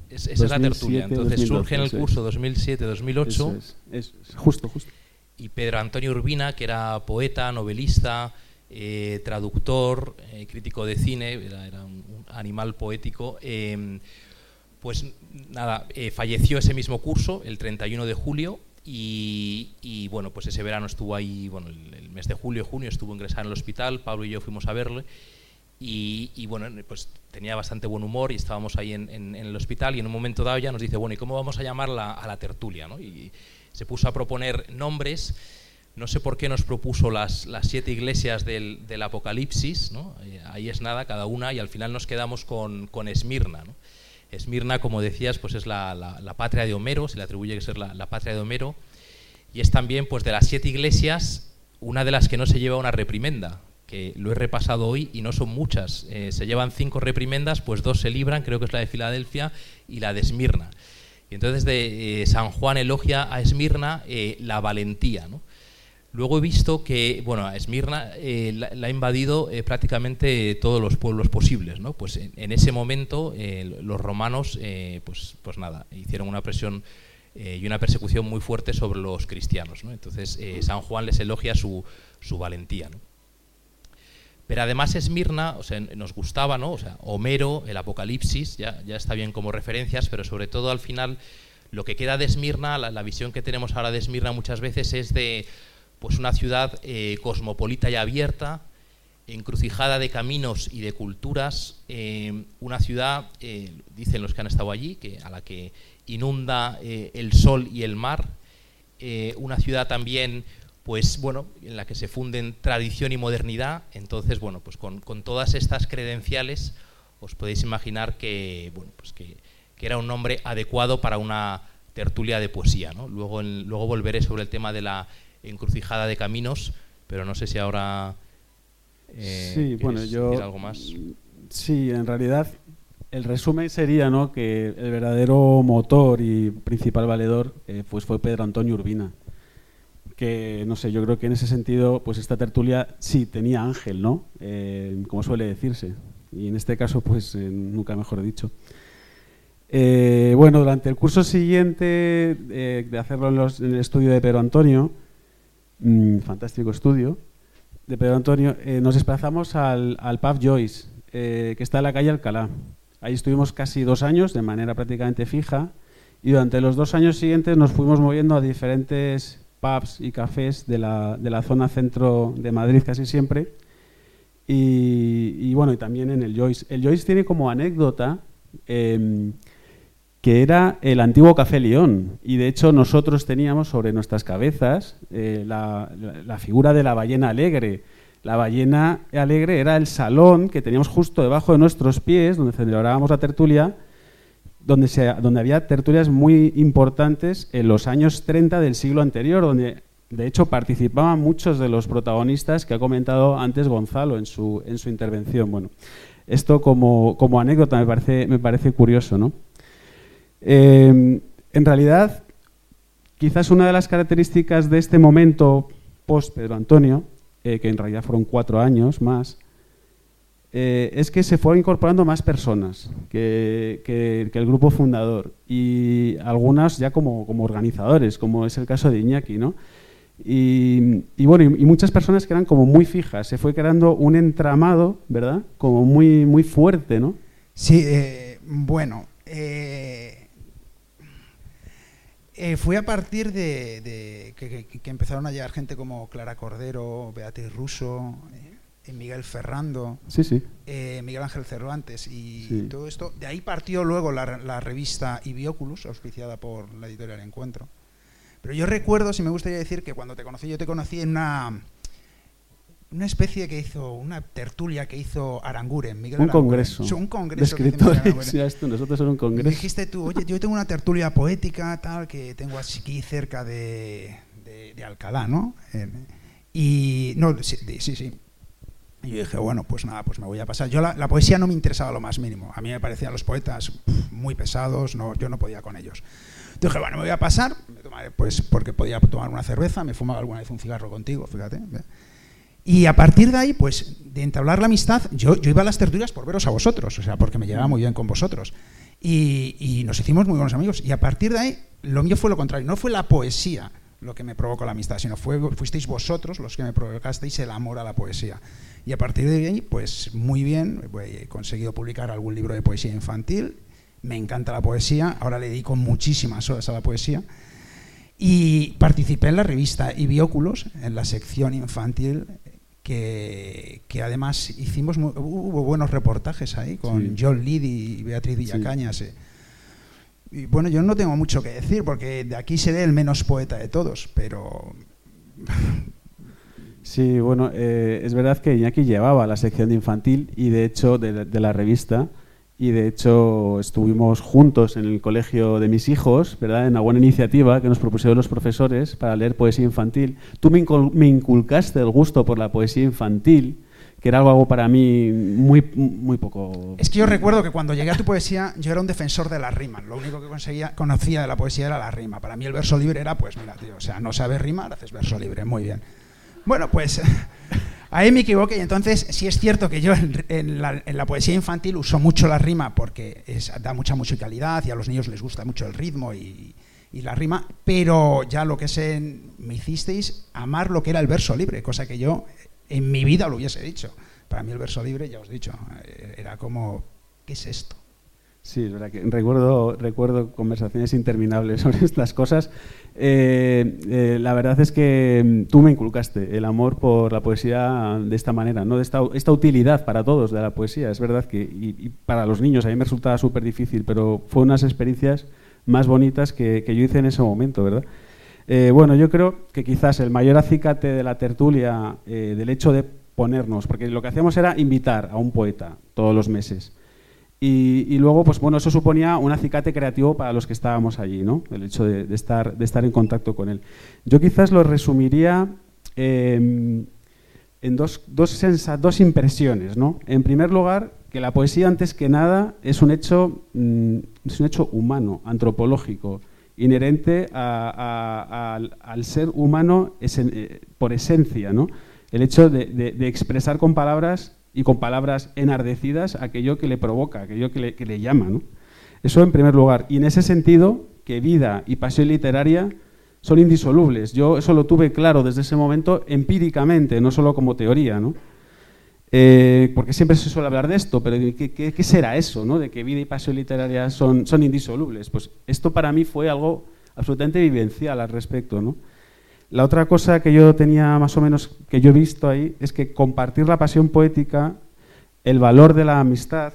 esa es la tertulia. Entonces surge en el curso 2007-2008. Es, justo, justo. Y Pedro Antonio Urbina, que era poeta, novelista, eh, traductor, eh, crítico de cine, era, un, animal poético. Em, pues nada, eh, falleció ese mismo curso, el 31 de julio, y, bueno, pues ese verano estuvo ahí, bueno, el, el mes de julio, junio estuvo ingresado en el hospital, Pablo y yo fuimos a verle y, bueno, pues tenía bastante buen humor y estábamos ahí en, el hospital y en un momento dado ya nos dice, bueno, ¿y cómo vamos a llamar a la tertulia? Y se puso a proponer nombres, no sé por qué nos propuso las, las siete iglesias del, del Apocalipsis, ¿no? Ahí es nada, cada una, y al final nos quedamos con, con Esmirna. ¿no? Esmirna, como decías, pues es la, la, patria de Homero, se le atribuye que ser la, la patria de Homero, y es también, pues de las siete iglesias, una de las que no se lleva una reprimenda, que lo he repasado hoy y no son muchas. Eh, se llevan cinco reprimendas, pues dos se libran, creo que es la de Filadelfia y la de Esmirna. Y entonces de eh, San Juan elogia a Esmirna eh, la valentía. Luego he visto que, bueno, a Esmirna la, ha invadido prácticamente todos los pueblos posibles, ¿no? Pues en, ese momento los romanos, pues, pues nada, hicieron una presión y una persecución muy fuerte sobre los cristianos, ¿no? Entonces San Juan les elogia su, su valentía, ¿no? Pero además Esmirna, o sea, nos gustaba, ¿no? O sea, Homero, el Apocalipsis, ya, ya está bien como referencias, pero sobre todo al final lo que queda de Esmirna, la, visión que tenemos ahora de Esmirna muchas veces es de pues una ciudad eh, cosmopolita y abierta, encrucijada de caminos y de culturas, eh, una ciudad, eh, dicen los que han estado allí, que a la que inunda el sol y el mar, una ciudad también pues bueno, en la que se funden tradición y modernidad. Entonces, bueno, pues con, todas estas credenciales os podéis imaginar que, bueno, pues que, era un nombre adecuado para una tertulia de poesía. ¿no? Luego, luego volveré sobre el tema de la encrucijada de caminos, pero no sé si ahora eh, sí, bueno, yo, algo más. Sí, en realidad el resumen sería ¿no? que el verdadero motor y principal valedor eh, pues fue Pedro Antonio Urbina que, no sé, yo creo que en ese sentido, pues esta tertulia sí tenía ángel, ¿no? Eh, como suele decirse. Y en este caso, pues eh, nunca mejor dicho. Bueno, durante el curso siguiente de hacerlo en, el estudio de Pedro Antonio, mm, fantástico estudio, de Pedro Antonio, nos desplazamos al, al pub Joyce, que está en la calle Alcalá. Ahí estuvimos casi dos años de manera prácticamente fija y durante los dos años siguientes nos fuimos moviendo a diferentes pubs y cafés de la, de la zona centro de Madrid casi siempre. Y, bueno, y también en el Joyce. El Joyce tiene como anécdota em, que era el antiguo Café León. Y de hecho nosotros teníamos sobre nuestras cabezas eh, la, figura de la ballena alegre. La ballena alegre era el salón que teníamos justo debajo de nuestros pies, donde celebrábamos la tertulia, donde, se, donde había tertulias muy importantes en los años 30 del siglo anterior, donde de hecho participaban muchos de los protagonistas que ha comentado antes Gonzalo en su, en su intervención. Bueno, esto como, como anécdota me parece, me parece curioso. ¿no? Eh, en realidad, quizás una de las características de este momento post Pedro Antonio, eh, que en realidad fueron cuatro años más, eh, es que se fueron incorporando más personas que, el grupo fundador y algunas ya como, organizadores, como es el caso de Iñaki, ¿no? Y, bueno, y, muchas personas que eran como muy fijas, se fue creando un entramado, ¿verdad? Como muy, muy fuerte, ¿no? Sí, eh, bueno, Eh, fue a partir de, que, empezaron a llegar gente como Clara Cordero, Beatriz Russo, eh, Miguel Ferrando, sí, sí. Eh, Miguel Ángel Cervantes y todo esto. De ahí partió luego la, la revista Ibioculus, auspiciada por la editorial Encuentro. Pero yo recuerdo, si me gustaría decir, que cuando te conocí, yo te conocí en una una especie que hizo, una tertulia que hizo Aranguren, Miguel Un congreso. un congreso. De escritores, esto, nosotros un congreso. Me dijiste tú, oye, yo tengo una tertulia poética tal que tengo aquí cerca de, de, Alcalá, ¿no? y, no, sí, sí, sí. Y yo dije, bueno, pues nada, pues me voy a pasar. Yo la, poesía no me interesaba lo más mínimo. A mí me parecían los poetas muy pesados, no, yo no podía con ellos. Entonces dije, bueno, me voy a pasar, pues porque podía tomar una cerveza, me fumaba alguna vez un cigarro contigo, fíjate. Y a partir de ahí, pues, de entablar la amistad, yo, iba a las tertulias por veros a vosotros, o sea, porque me llevaba muy bien con vosotros. Y, nos hicimos muy buenos amigos. Y a partir de ahí, lo mío fue lo contrario. No fue la poesía lo que me provocó la amistad, sino fue, fuisteis vosotros los que me provocasteis el amor a la poesía. Y a partir de ahí, pues muy bien, pues, he conseguido publicar algún libro de poesía infantil. Me encanta la poesía, ahora le dedico muchísimas horas a la poesía. Y participé en la revista Ibióculos, en la sección infantil, que, además hicimos hubo buenos reportajes ahí con John Lidi y Beatriz Villacañas. Eh. Y bueno, yo no tengo mucho que decir porque de aquí se ve el menos poeta de todos, pero... Sí, bueno, eh, es verdad que Iñaki llevaba la sección de infantil y de hecho de la revista y de hecho estuvimos juntos en el colegio de mis hijos, ¿verdad? En una buena iniciativa que nos propusieron los profesores para leer poesía infantil. Tú me inculcaste el gusto por la poesía infantil, que era algo para mí muy, muy poco... Es que yo recuerdo que cuando llegué a tu poesía yo era un defensor de la rima. Lo único que conseguía, conocía de la poesía era la rima. Para mí el verso libre era, pues mira, tío, o sea, no sabes rimar, haces verso libre, muy bien. Bueno, pues Ahí me equivoqué y entonces sí es cierto que yo en, la, poesía infantil uso mucho la rima porque da mucha musicalidad y a los niños les gusta mucho el ritmo y, la rima, pero ya lo que es me hicisteis amar lo que era el verso libre, cosa que yo en mi vida lo hubiese dicho. Para mí el verso libre, ya os he dicho, eh, era como, ¿qué es esto? Sí, es verdad que recuerdo, recuerdo conversaciones interminables sobre estas cosas. Eh, eh, la verdad es que mm, tú me inculcaste el amor por la poesía de esta manera, ¿no? de esta, utilidad para todos de la poesía. Es verdad que y, para los niños a mí me resultaba súper difícil, pero fue unas experiencias más bonitas que, yo hice en ese momento, ¿verdad? Eh, bueno, yo creo que quizás el mayor acicate de la tertulia, del hecho de ponernos, porque lo que hacíamos era invitar a un poeta todos los meses. Y, luego, pues bueno, eso suponía un acicate creativo para los que estábamos allí, ¿no? El hecho de, estar, de estar en contacto con él. Yo quizás lo resumiría em, en dos, dos, dos impresiones, ¿no? En primer lugar, que la poesía, antes que nada, es un hecho, mm, es un hecho humano, antropológico, inherente al, ser humano eh, por esencia, ¿no? El hecho de, de expresar con palabras y con palabras enardecidas aquello que le provoca, aquello que le, que le llama. Eso en primer lugar. Y en ese sentido, que vida y pasión literaria son indisolubles. Yo eso lo tuve claro desde ese momento empíricamente, no solo como teoría. ¿no? Eh, porque siempre se suele hablar de esto, pero ¿qué, qué, será eso, ¿no? de que vida y pasión literaria son, son indisolubles? Pues esto para mí fue algo absolutamente vivencial al respecto. ¿no? La otra cosa que yo tenía más o menos, que yo he visto ahí, es que compartir la pasión poética, el valor de la amistad,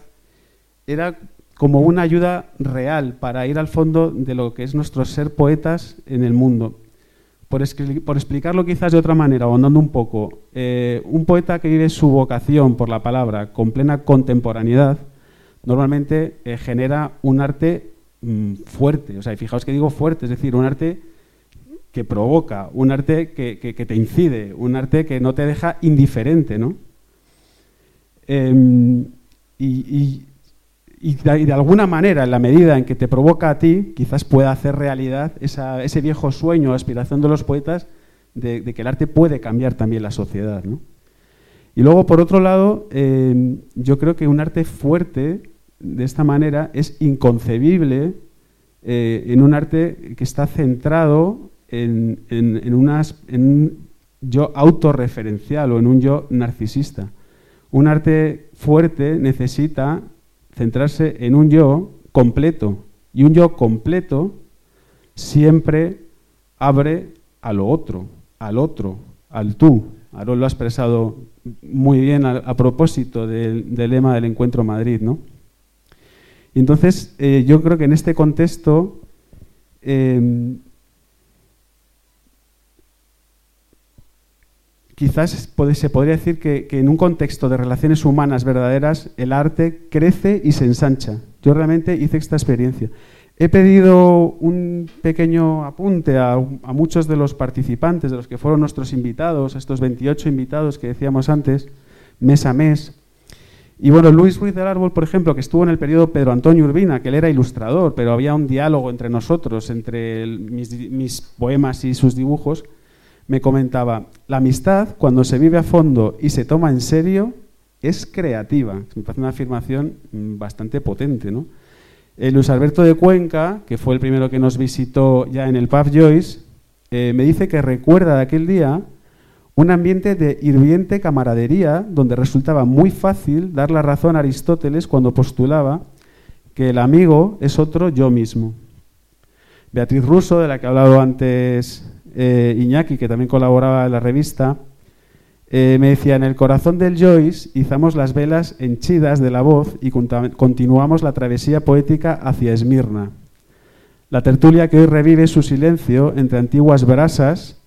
era como una ayuda real para ir al fondo de lo que es nuestro ser poetas en el mundo. Por, explicarlo quizás de otra manera, ahondando un poco, eh, un poeta que vive su vocación por la palabra con plena contemporaneidad, normalmente eh, genera un arte mm, fuerte. O sea, fijaos que digo fuerte, es decir, un arte que provoca, un arte que, te incide, un arte que no te deja indiferente, ¿no? Em, y, de, alguna manera, en la medida en que te provoca a ti, quizás pueda hacer realidad ese viejo sueño, aspiración de los poetas, de, que el arte puede cambiar también la sociedad, ¿no? Y luego, por otro lado, em, yo creo que un arte fuerte, de esta manera, es inconcebible eh, en un arte que está centrado en, un yo autorreferencial o en un yo narcisista. Un arte fuerte necesita centrarse en un yo completo. Y un yo completo siempre abre a lo otro, al otro, al tú. Aaron lo ha expresado muy bien a, propósito del, lema del Encuentro Madrid, ¿no? Entonces, eh, yo creo que en este contexto em, quizás se podría decir que, en un contexto de relaciones humanas verdaderas el arte crece y se ensancha. Yo realmente hice esta experiencia. He pedido un pequeño apunte a, muchos de los participantes, de los que fueron nuestros invitados, estos 28 invitados que decíamos antes, mes a mes. Y bueno, Luis Ruiz del Árbol, por ejemplo, que estuvo en el periodo Pedro Antonio Urbina, que él era ilustrador, pero había un diálogo entre nosotros, entre mis, poemas y sus dibujos, me comentaba, la amistad, cuando se vive a fondo y se toma en serio, es creativa. Me parece una afirmación mm, bastante potente. Eh, Luis Alberto de Cuenca, que fue el primero que nos visitó ya en el Pub Joyce, eh, me dice que recuerda de aquel día un ambiente de hirviente camaradería donde resultaba muy fácil dar la razón a Aristóteles cuando postulaba que el amigo es otro yo mismo. Beatriz Russo, de la que ha hablado antes eh, Iñaki, que también colaboraba en la revista, eh, me decía, en el corazón del Joyce izamos las velas henchidas de la voz y continuamos la travesía poética hacia Esmirna. La tertulia que hoy revive su silencio entre antiguas brasas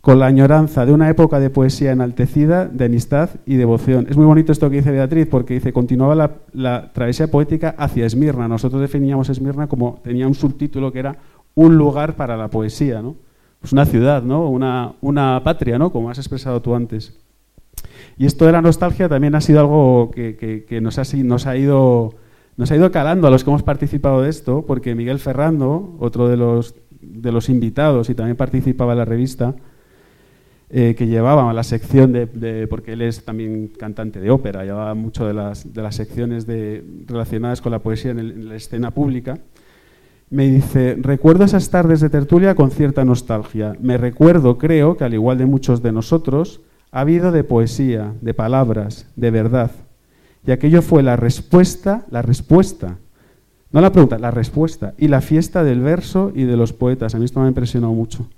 con la añoranza de una época de poesía enaltecida, de amistad y devoción. Es muy bonito esto que dice Beatriz, porque dice, continuaba la, la travesía poética hacia Esmirna. Nosotros definíamos Esmirna como, tenía un subtítulo que era un lugar para la poesía, ¿no? Una ciudad, ¿no? Una, patria, ¿no? Como has expresado tú antes. Y esto de la nostalgia también ha sido algo que, nos, ha, ido, nos ha ido calando a los que hemos participado de esto, porque Miguel Ferrando, otro de los, invitados y también participaba en la revista, eh, que llevaba la sección de, porque él es también cantante de ópera, llevaba mucho de las, de las secciones de, relacionadas con la poesía en, la escena pública, me dice, recuerdo esas tardes de tertulia con cierta nostalgia. Me recuerdo, creo, que al igual de muchos de nosotros, ha habido de poesía, de palabras, de verdad. Y aquello fue la respuesta, la respuesta, no la pregunta, la respuesta, y la fiesta del verso y de los poetas. A mí esto me ha impresionado mucho.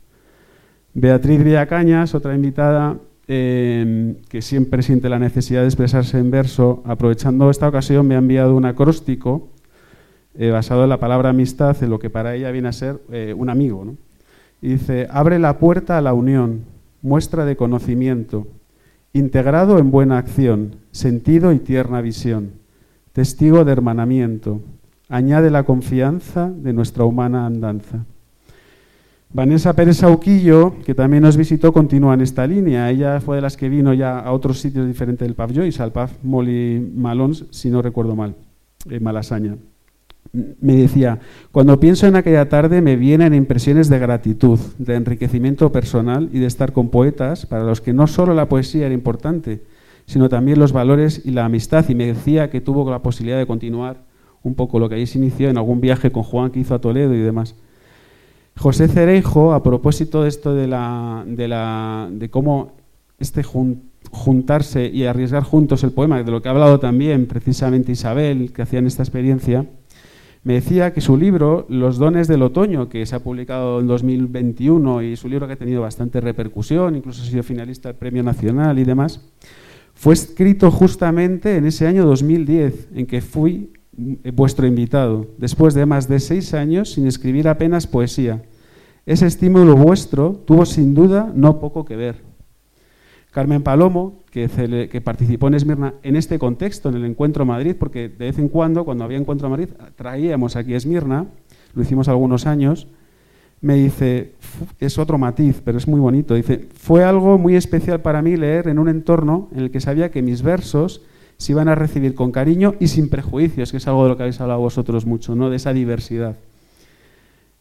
Beatriz Villacañas, otra invitada, em, que siempre siente la necesidad de expresarse en verso, aprovechando esta ocasión me ha enviado un acróstico eh, basado en la palabra amistad, en lo que para ella viene a ser eh, un amigo. Y dice, abre la puerta a la unión, muestra de conocimiento, integrado en buena acción, sentido y tierna visión, testigo de hermanamiento, añade la confianza de nuestra humana andanza. Vanessa Pérez Sauquillo, que también nos visitó, continúa en esta línea. Ella fue de las que vino ya a otros sitios diferentes del Pav Joyce, al Pav Molly Malons, si no recuerdo mal, en Malasaña me decía, cuando pienso en aquella tarde me vienen impresiones de gratitud, de enriquecimiento personal y de estar con poetas para los que no solo la poesía era importante, sino también los valores y la amistad. Y me decía que tuvo la posibilidad de continuar un poco lo que ahí se inició en algún viaje con Juan que hizo a Toledo y demás. José Cereijo, a propósito de esto de, la, de, la, de cómo este juntarse y arriesgar juntos el poema, de lo que ha hablado también precisamente Isabel, que hacían esta experiencia, me decía que su libro, Los dones del otoño, que se ha publicado en 2021 y su libro que ha tenido bastante repercusión, incluso ha sido finalista del Premio Nacional y demás, fue escrito justamente en ese año 2010, en que fui vuestro invitado, después de más de seis años sin escribir apenas poesía. Ese estímulo vuestro tuvo sin duda no poco que ver. Carmen Palomo, que, participó en Esmirna en este contexto, en el Encuentro Madrid, porque de vez en cuando, cuando había Encuentro Madrid, traíamos aquí Esmirna, lo hicimos algunos años, me dice, es otro matiz, pero es muy bonito, dice, fue algo muy especial para mí leer en un entorno en el que sabía que mis versos se iban a recibir con cariño y sin prejuicios, que es algo de lo que habéis hablado vosotros mucho, ¿no? de esa diversidad.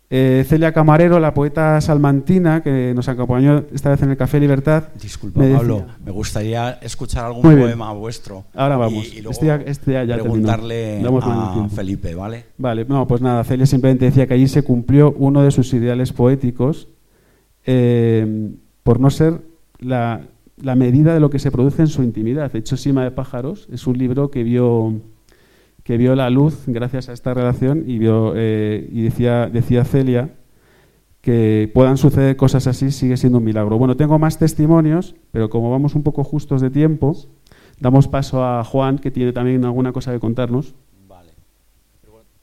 Eh, Celia Camarero, la poeta salmantina, que nos acompañó esta vez en el Café Libertad. Disculpa, me Pablo, me gustaría escuchar algún poema vuestro. Ahora vamos. Y, luego este este ya preguntarle a Felipe, ¿vale? Vale, no, pues nada, Celia simplemente decía que allí se cumplió uno de sus ideales poéticos eh, por no ser la, la medida de lo que se produce en su intimidad. De hecho, Sima de Pájaros es un libro que vio que vio la luz gracias a esta relación y, vio, eh, y decía, decía Celia que puedan suceder cosas así sigue siendo un milagro. Bueno, tengo más testimonios, pero como vamos un poco justos de tiempo, damos paso a Juan, que tiene también alguna cosa que contarnos. Vale.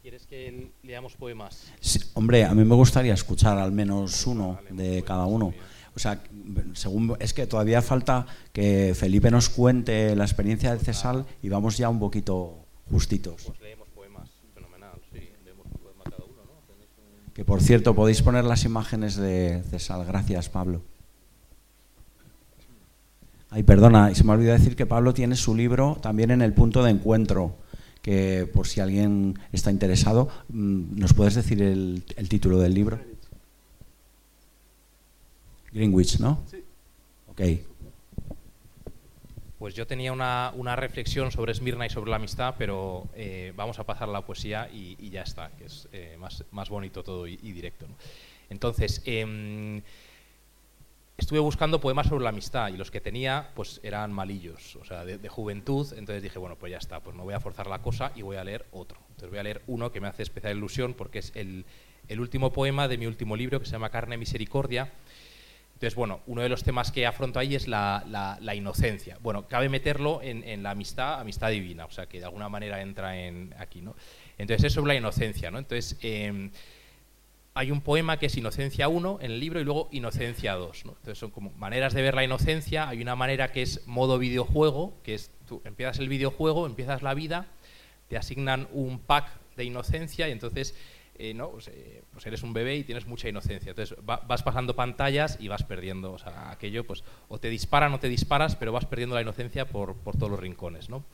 ¿Quieres que leamos poemas? hombre, a mí me gustaría escuchar al menos uno de cada uno. O sea, según, es que todavía falta que Felipe nos cuente la experiencia del Cesal y vamos ya un poquito justitos. Pues leemos poemas, fenomenal, sí, leemos un poema cada uno, ¿no? Que por cierto, podéis poner las imágenes de Cesal. Gracias, Pablo. Ay, perdona, y se me olvidó decir que Pablo tiene su libro también en el punto de encuentro, que por si alguien está interesado, mm, ¿nos puedes decir el, el título del libro? Greenwich, ¿no? Sí. Ok. Pues yo tenía una, una, reflexión sobre Esmirna y sobre la amistad, pero eh, vamos a pasar a la poesía y, y ya está, que es eh, más, más, bonito todo y, y directo. ¿no? Entonces, eh, estuve buscando poemas sobre la amistad y los que tenía pues eran malillos, o sea, de, de, juventud, entonces dije, bueno, pues ya está, pues no voy a forzar la cosa y voy a leer otro. Entonces voy a leer uno que me hace especial ilusión porque es el, el último poema de mi último libro que se llama Carne Misericordia, entonces, bueno, uno de los temas que afronto ahí es la, inocencia. Bueno, cabe meterlo en, la amistad, amistad divina, o sea, que de alguna manera entra en aquí, ¿no? Entonces, es sobre la inocencia, ¿no? Entonces, eh, hay un poema que es Inocencia 1 en el libro y luego Inocencia 2, ¿no? Entonces, son como maneras de ver la inocencia. Hay una manera que es modo videojuego, que es tú empiezas el videojuego, empiezas la vida, te asignan un pack de inocencia y entonces eh, ¿no? Pues, eh, pues, eres un bebé y tienes mucha inocencia. Entonces va, vas pasando pantallas y vas perdiendo. O sea, aquello, pues, o te disparan o te disparas, pero vas perdiendo la inocencia por, por todos los rincones. ¿no?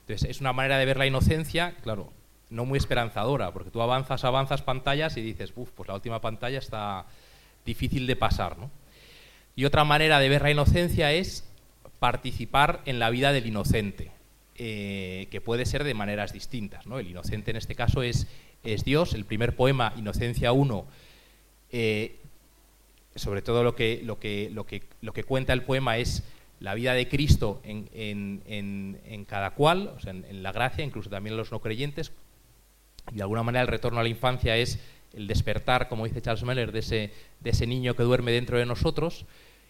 Entonces es una manera de ver la inocencia, claro, no muy esperanzadora, porque tú avanzas, avanzas pantallas y dices, uff, pues la última pantalla está difícil de pasar. ¿no? Y otra manera de ver la inocencia es participar en la vida del inocente, eh, que puede ser de maneras distintas. ¿no? El inocente en este caso es es Dios. El primer poema, Inocencia 1, eh, sobre todo lo que, lo, que, lo, que, lo que cuenta el poema es la vida de Cristo en, en, en, en cada cual, o sea, en, la gracia, incluso también en los no creyentes. Y de alguna manera el retorno a la infancia es el despertar, como dice Charles Meller, de ese, de ese niño que duerme dentro de nosotros.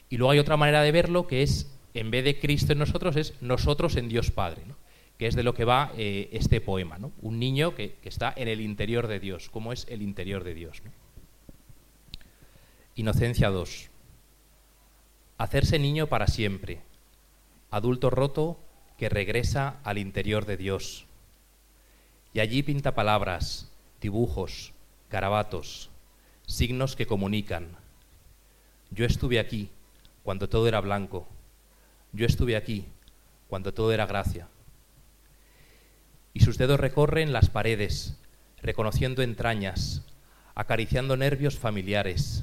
Y luego hay otra manera de verlo que es, en vez de Cristo en nosotros, es nosotros en Dios Padre. Que es de lo que va eh, este poema. ¿no? Un niño que, está en el interior de Dios. ¿Cómo es el interior de Dios? ¿no? Inocencia 2. Hacerse niño para siempre. Adulto roto que regresa al interior de Dios. Y allí pinta palabras, dibujos, garabatos, signos que comunican. Yo estuve aquí cuando todo era blanco. Yo estuve aquí cuando todo era gracia sus dedos recorren las paredes, reconociendo entrañas, acariciando nervios familiares.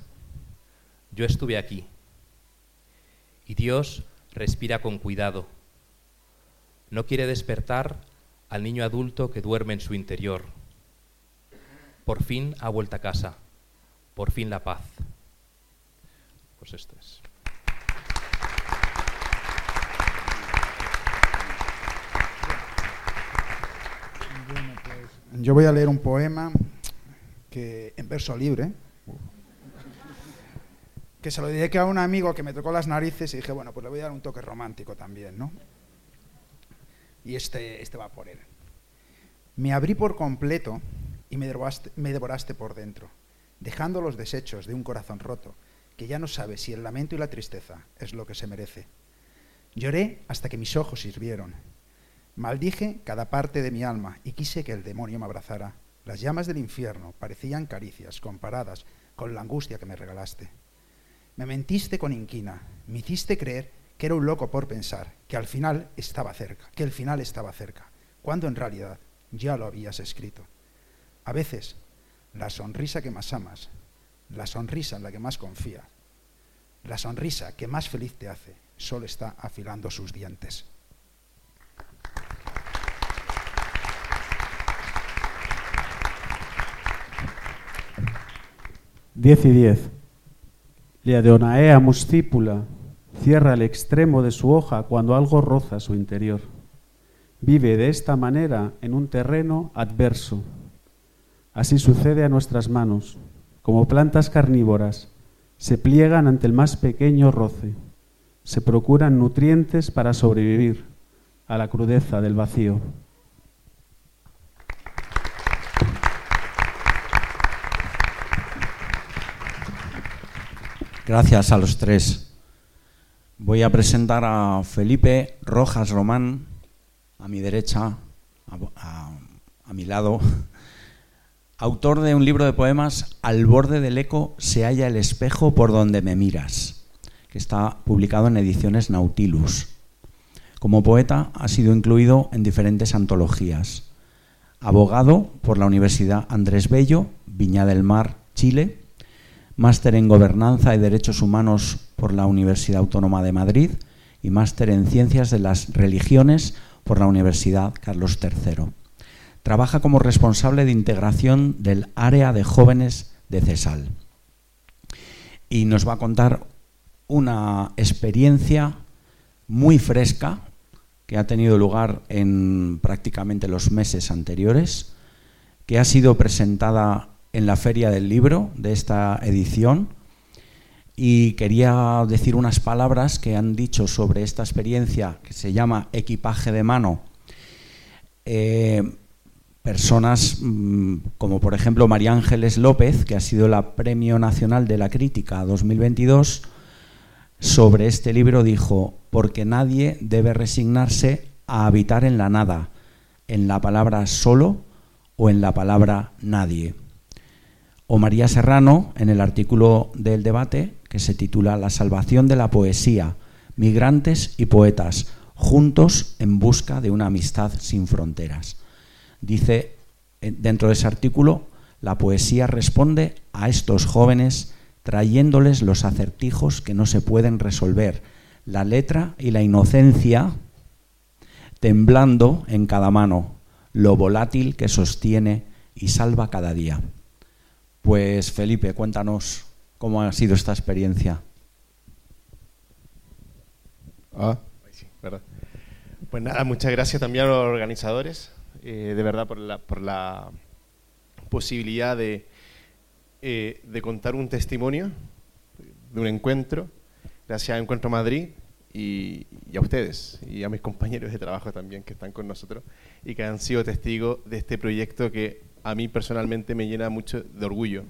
Yo estuve aquí. Y Dios respira con cuidado. No quiere despertar al niño adulto que duerme en su interior. Por fin ha vuelto a casa. Por fin la paz. Pues esto es. Yo voy a leer un poema que en verso libre, que se lo dediqué a un amigo que me tocó las narices y dije, bueno, pues le voy a dar un toque romántico también, ¿no? Y este, este va por él. Me abrí por completo y me devoraste, me devoraste por dentro, dejando los desechos de un corazón roto que ya no sabe si el lamento y la tristeza es lo que se merece. Lloré hasta que mis ojos sirvieron Maldije cada parte de mi alma y quise que el demonio me abrazara. Las llamas del infierno parecían caricias comparadas con la angustia que me regalaste. Me mentiste con inquina, me hiciste creer que era un loco por pensar que al final estaba cerca, que el final estaba cerca, cuando en realidad ya lo habías escrito. A veces, la sonrisa que más amas, la sonrisa en la que más confías, la sonrisa que más feliz te hace, solo está afilando sus dientes. 10 y 10. Leadonaea muscípula cierra el extremo de su hoja cuando algo roza su interior. Vive de esta manera en un terreno adverso. Así sucede a nuestras manos, como plantas carnívoras, se pliegan ante el más pequeño roce, se procuran nutrientes para sobrevivir a la crudeza del vacío. Gracias a los tres. Voy a presentar a Felipe Rojas Román, a mi derecha, a, mi lado, autor de un libro de poemas, Al borde del eco se halla el espejo por donde me miras, que está publicado en ediciones Nautilus. Como poeta ha sido incluido en diferentes antologías. Abogado por la Universidad Andrés Bello, Viña del Mar, Chile máster en Gobernanza y Derechos Humanos por la Universidad Autónoma de Madrid y máster en Ciencias de las Religiones por la Universidad Carlos III. Trabaja como responsable de integración del área de jóvenes de CESAL. Y nos va a contar una experiencia muy fresca que ha tenido lugar en prácticamente los meses anteriores, que ha sido presentada en la Feria del Libro de esta edición y quería decir unas palabras que han dicho sobre esta experiencia que se llama equipaje de mano. Eh, personas mm, como por ejemplo María Ángeles López, que ha sido la Premio Nacional de la Crítica 2022, sobre este libro dijo, porque nadie debe resignarse a habitar en la nada, en la palabra solo o en la palabra nadie o María Serrano en el artículo del debate que se titula La salvación de la poesía, migrantes y poetas, juntos en busca de una amistad sin fronteras. Dice eh, dentro de ese artículo, la poesía responde a estos jóvenes trayéndoles los acertijos que no se pueden resolver, la letra y la inocencia temblando en cada mano, lo volátil que sostiene y salva cada día. Pues Felipe, cuéntanos cómo ha sido esta experiencia. Ah, sí, verdad. Pues nada, muchas gracias también a los organizadores, eh, de verdad, por la, posibilidad de, eh, de contar un testimonio de un encuentro, gracias a Encuentro Madrid y, y, a ustedes y a mis compañeros de trabajo también que están con nosotros y que han sido testigos de este proyecto que a mí personalmente me llena mucho de orgullo,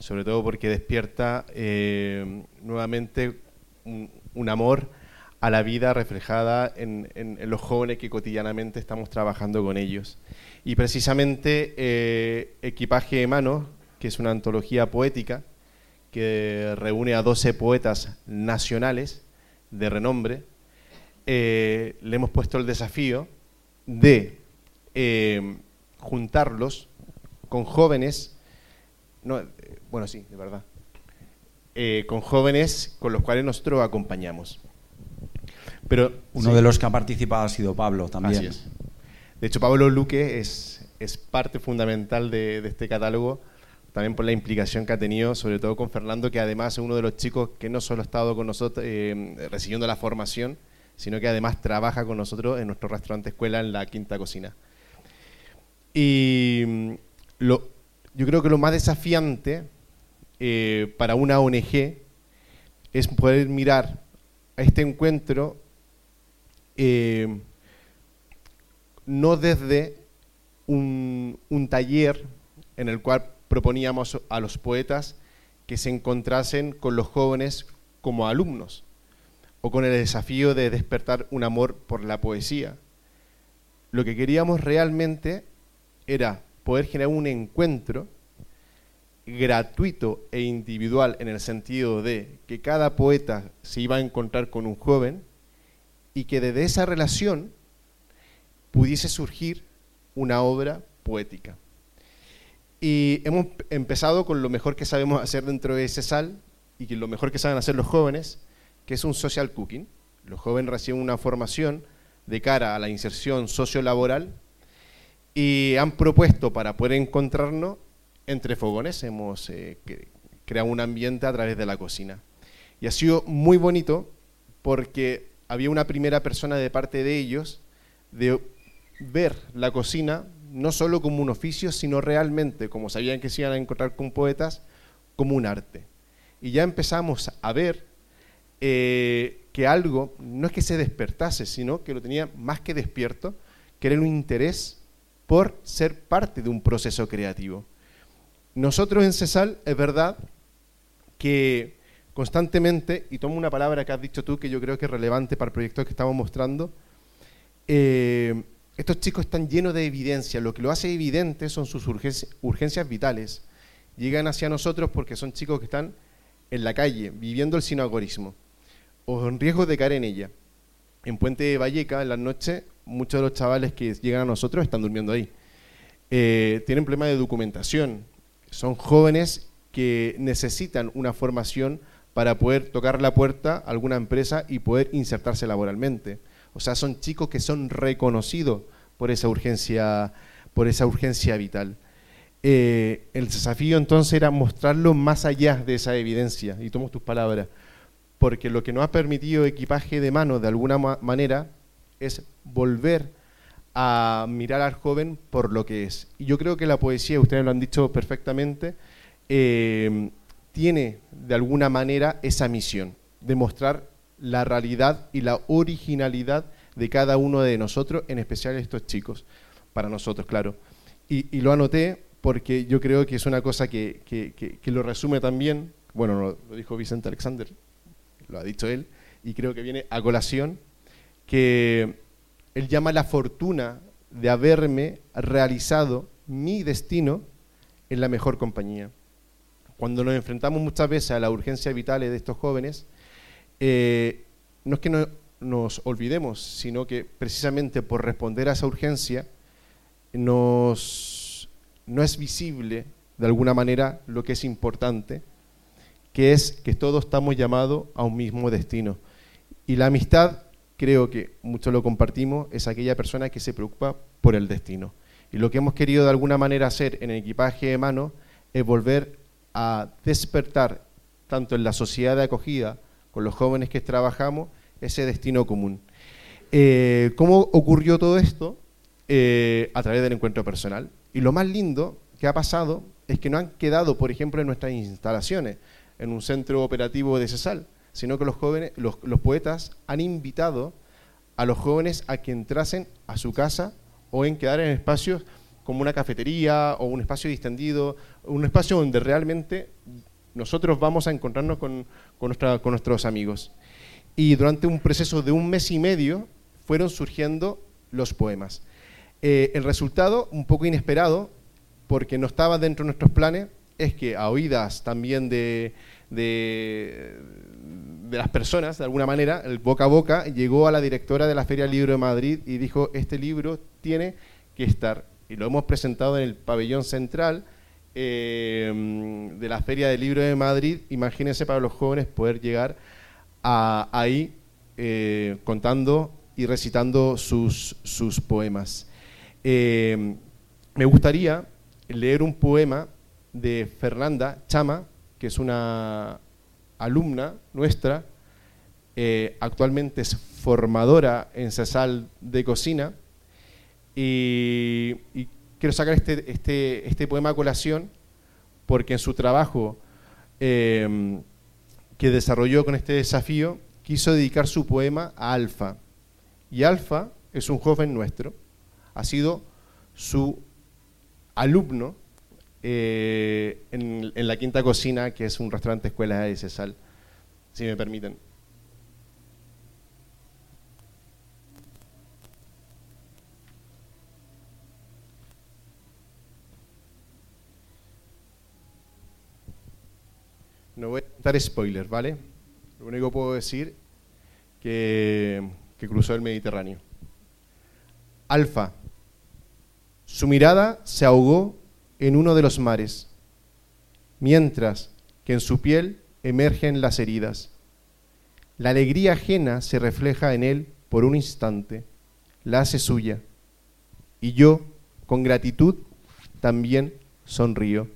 sobre todo porque despierta eh, nuevamente un, amor a la vida reflejada en, los jóvenes que cotidianamente estamos trabajando con ellos. Y precisamente eh, Equipaje de Manos, que es una antología poética que reúne a 12 poetas nacionales de renombre, eh, le hemos puesto el desafío de juntarlos con jóvenes, no, bueno, sí, de verdad, eh, con jóvenes con los cuales nosotros acompañamos. Pero, Uno de los que ha participado ha sido Pablo también. De hecho, Pablo Luque es, es parte fundamental de, este catálogo, también por la implicación que ha tenido, sobre todo con Fernando, que además es uno de los chicos que no solo ha estado con nosotros eh, recibiendo la formación, sino que además trabaja con nosotros en nuestro restaurante escuela en la Quinta Cocina. Y yo creo que lo más desafiante eh, para una ONG es poder mirar a este encuentro eh, no desde un, un, taller en el cual proponíamos a los poetas que se encontrasen con los jóvenes como alumnos o con el desafío de despertar un amor por la poesía. Lo que queríamos realmente era poder generar un encuentro gratuito e individual en el sentido de que cada poeta se iba a encontrar con un joven y que desde esa relación pudiese surgir una obra poética. Y hemos empezado con lo mejor que sabemos hacer dentro de ese sal y que lo mejor que saben hacer los jóvenes, que es un social cooking. Los jóvenes reciben una formación de cara a la inserción sociolaboral y han propuesto para poder encontrarnos entre fogones, hemos eh, creado un ambiente a través de la cocina. Y ha sido muy bonito porque había una primera persona de parte de ellos de ver la cocina no solo como un oficio, sino realmente, como sabían que se iban a encontrar con poetas, como un arte. Y ya empezamos a ver eh, que algo no es que se despertase, sino que lo tenía más que despierto, que era un interés por ser parte de un proceso creativo. Nosotros en CESAL es verdad que constantemente, y tomo una palabra que has dicho tú que yo creo que es relevante para el proyecto que estamos mostrando, eh, estos chicos están llenos de evidencia. Lo que lo hace evidente son sus urgencias, vitales. Llegan hacia nosotros porque son chicos que están en la calle, viviendo el sinagorismo, o en riesgo de caer en ella. En Puente de Valleca, en las noches, muchos de los chavales que llegan a nosotros están durmiendo ahí. Eh, tienen problemas de documentación. Son jóvenes que necesitan una formación para poder tocar la puerta a alguna empresa y poder insertarse laboralmente. O sea, son chicos que son reconocidos por esa urgencia, por esa urgencia vital. Eh, el desafío entonces era mostrarlo más allá de esa evidencia, y tomo tus palabras, porque lo que nos ha permitido equipaje de mano de alguna manera es volver a mirar al joven por lo que es. Y yo creo que la poesía, ustedes lo han dicho perfectamente, eh, tiene de alguna manera esa misión, de mostrar la realidad y la originalidad de cada uno de nosotros, en especial estos chicos, para nosotros, claro. Y, lo anoté porque yo creo que es una cosa que, que, lo resume también, bueno, lo, dijo Vicente Alexander, lo ha dicho él, y creo que viene a colación, que él llama la fortuna de haberme realizado mi destino en la mejor compañía. Cuando nos enfrentamos muchas veces a la urgencia vital de estos jóvenes, eh, no es que no nos olvidemos, sino que precisamente por responder a esa urgencia nos, no es visible de alguna manera lo que es importante, que es que todos estamos llamados a un mismo destino. Y la amistad, creo que muchos lo compartimos, es aquella persona que se preocupa por el destino. Y lo que hemos querido de alguna manera hacer en el equipaje de mano es volver a despertar, tanto en la sociedad de acogida, con los jóvenes que trabajamos ese destino común. Eh, ¿Cómo ocurrió todo esto? Eh, a través del encuentro personal. Y lo más lindo que ha pasado es que no han quedado, por ejemplo, en nuestras instalaciones, en un centro operativo de CESAL, sino que los jóvenes, los, poetas han invitado a los jóvenes a que entrasen a su casa o en quedar en espacios como una cafetería o un espacio distendido, un espacio donde realmente nosotros vamos a encontrarnos con, con, nuestros amigos. Y durante un proceso de un mes y medio fueron surgiendo los poemas. Eh, el resultado, un poco inesperado, porque no estaba dentro de nuestros planes, es que a oídas también de, de, las personas, de alguna manera, el boca a boca, llegó a la directora de la Feria Libro de Madrid y dijo, este libro tiene que estar. Y lo hemos presentado en el pabellón central, eh, de la Feria del Libro de Madrid, imagínense para los jóvenes poder llegar a, ahí eh, contando y recitando sus, sus poemas. Eh, me gustaría leer un poema de Fernanda Chama, que es una alumna nuestra, actualmente es formadora en CESAL de cocina, y, y quiero sacar este, este, este, poema a colación porque en su trabajo em, que desarrolló con este desafío quiso dedicar su poema a Alfa. Y Alfa es un joven nuestro, ha sido su alumno eh, en, la Quinta Cocina, que es un restaurante escuela de Cesal, si me permiten. No voy a dar spoiler, ¿vale? Lo único que puedo decir que, que cruzó el Mediterráneo. Alfa. Su mirada se ahogó en uno de los mares, mientras que en su piel emergen las heridas. La alegría ajena se refleja en él por un instante, la hace suya, y yo, con gratitud, también sonrío.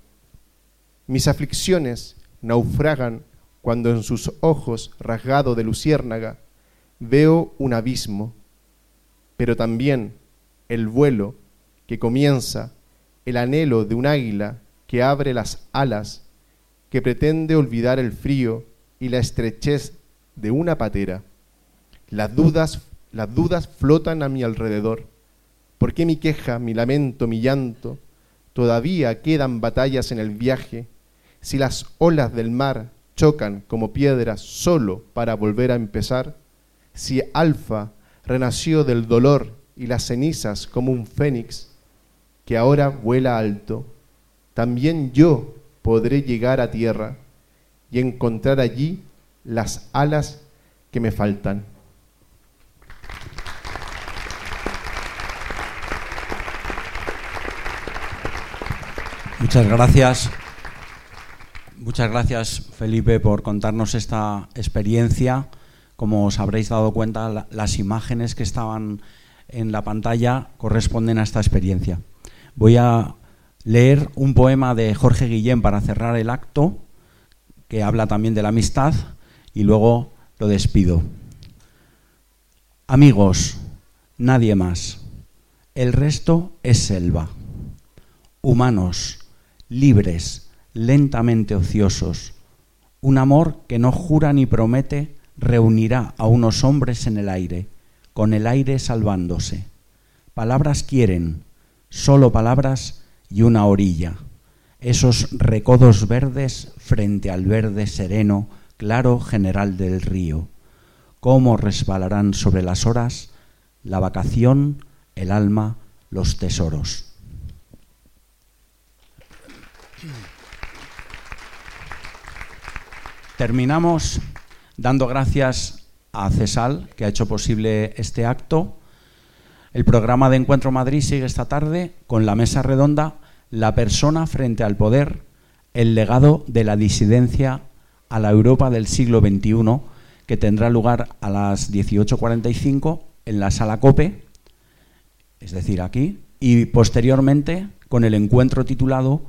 Mis aflicciones naufragan cuando en sus ojos rasgado de luciérnaga veo un abismo, pero también el vuelo que comienza, el anhelo de un águila que abre las alas, que pretende olvidar el frío y la estrechez de una patera. Las dudas, las dudas flotan a mi alrededor. ¿Por qué mi queja, mi lamento, mi llanto? Todavía quedan batallas en el viaje. Si las olas del mar chocan como piedras solo para volver a empezar, si Alfa renació del dolor y las cenizas como un fénix que ahora vuela alto, también yo podré llegar a tierra y encontrar allí las alas que me faltan. Muchas gracias. Muchas gracias, Felipe, por contarnos esta experiencia. Como os habréis dado cuenta, las imágenes que estaban en la pantalla corresponden a esta experiencia. Voy a leer un poema de Jorge Guillén para cerrar el acto, que habla también de la amistad, y luego lo despido. Amigos, nadie más. El resto es selva. Humanos, libres, lentamente ociosos. Un amor que no jura ni promete reunirá a unos hombres en el aire, con el aire salvándose. Palabras quieren, solo palabras y una orilla. Esos recodos verdes frente al verde sereno, claro general del río. Cómo resbalarán sobre las horas la vacación, el alma, los tesoros. Terminamos dando gracias a CESAL, que ha hecho posible este acto. El programa de Encuentro Madrid sigue esta tarde con la mesa redonda La persona frente al poder, el legado de la disidencia a la Europa del siglo XXI, que tendrá lugar a las 18.45 en la sala COPE, es decir, aquí, y posteriormente con el encuentro titulado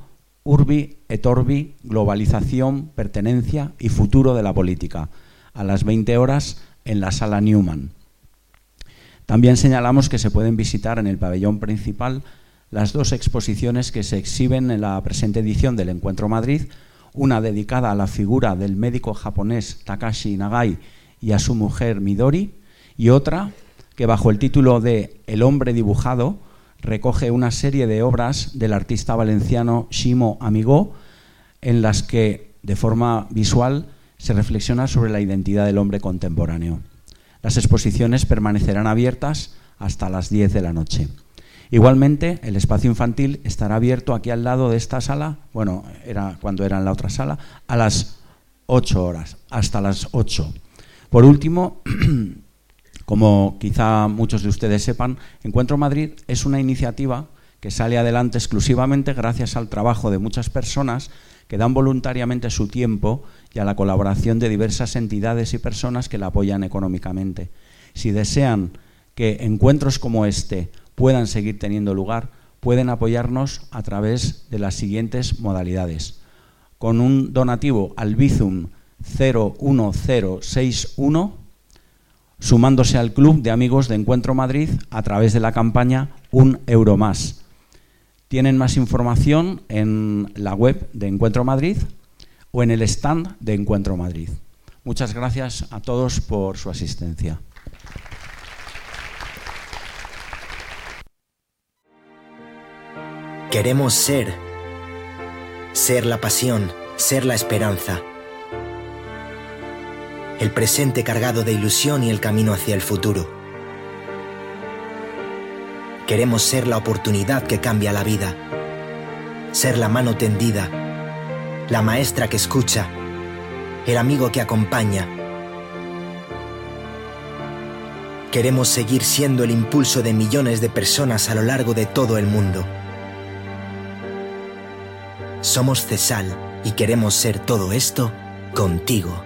Urbi et Orbi, Globalización, Pertenencia y Futuro de la Política, a las 20 horas en la sala Newman. También señalamos que se pueden visitar en el pabellón principal las dos exposiciones que se exhiben en la presente edición del Encuentro Madrid, una dedicada a la figura del médico japonés Takashi Nagai y a su mujer Midori, y otra que bajo el título de El hombre dibujado recoge una serie de obras del artista valenciano Shimo Amigo, en las que, de forma visual, se reflexiona sobre la identidad del hombre contemporáneo. Las exposiciones permanecerán abiertas hasta las 10 de la noche. Igualmente, el espacio infantil estará abierto aquí al lado de esta sala, bueno, era cuando era en la otra sala, a las 8 horas, hasta las 8. Por último, como quizá muchos de ustedes sepan, Encuentro Madrid es una iniciativa que sale adelante exclusivamente gracias al trabajo de muchas personas que dan voluntariamente su tiempo y a la colaboración de diversas entidades y personas que la apoyan económicamente. Si desean que encuentros como este puedan seguir teniendo lugar, pueden apoyarnos a través de las siguientes modalidades. Con un donativo al Bizum 01061 sumándose al Club de Amigos de Encuentro Madrid a través de la campaña Un Euro Más. Tienen más información en la web de Encuentro Madrid o en el stand de Encuentro Madrid. Muchas gracias a todos por su asistencia. Queremos ser, ser la pasión, ser la esperanza el presente cargado de ilusión y el camino hacia el futuro. Queremos ser la oportunidad que cambia la vida, ser la mano tendida, la maestra que escucha, el amigo que acompaña. Queremos seguir siendo el impulso de millones de personas a lo largo de todo el mundo. Somos Cesal y queremos ser todo esto contigo.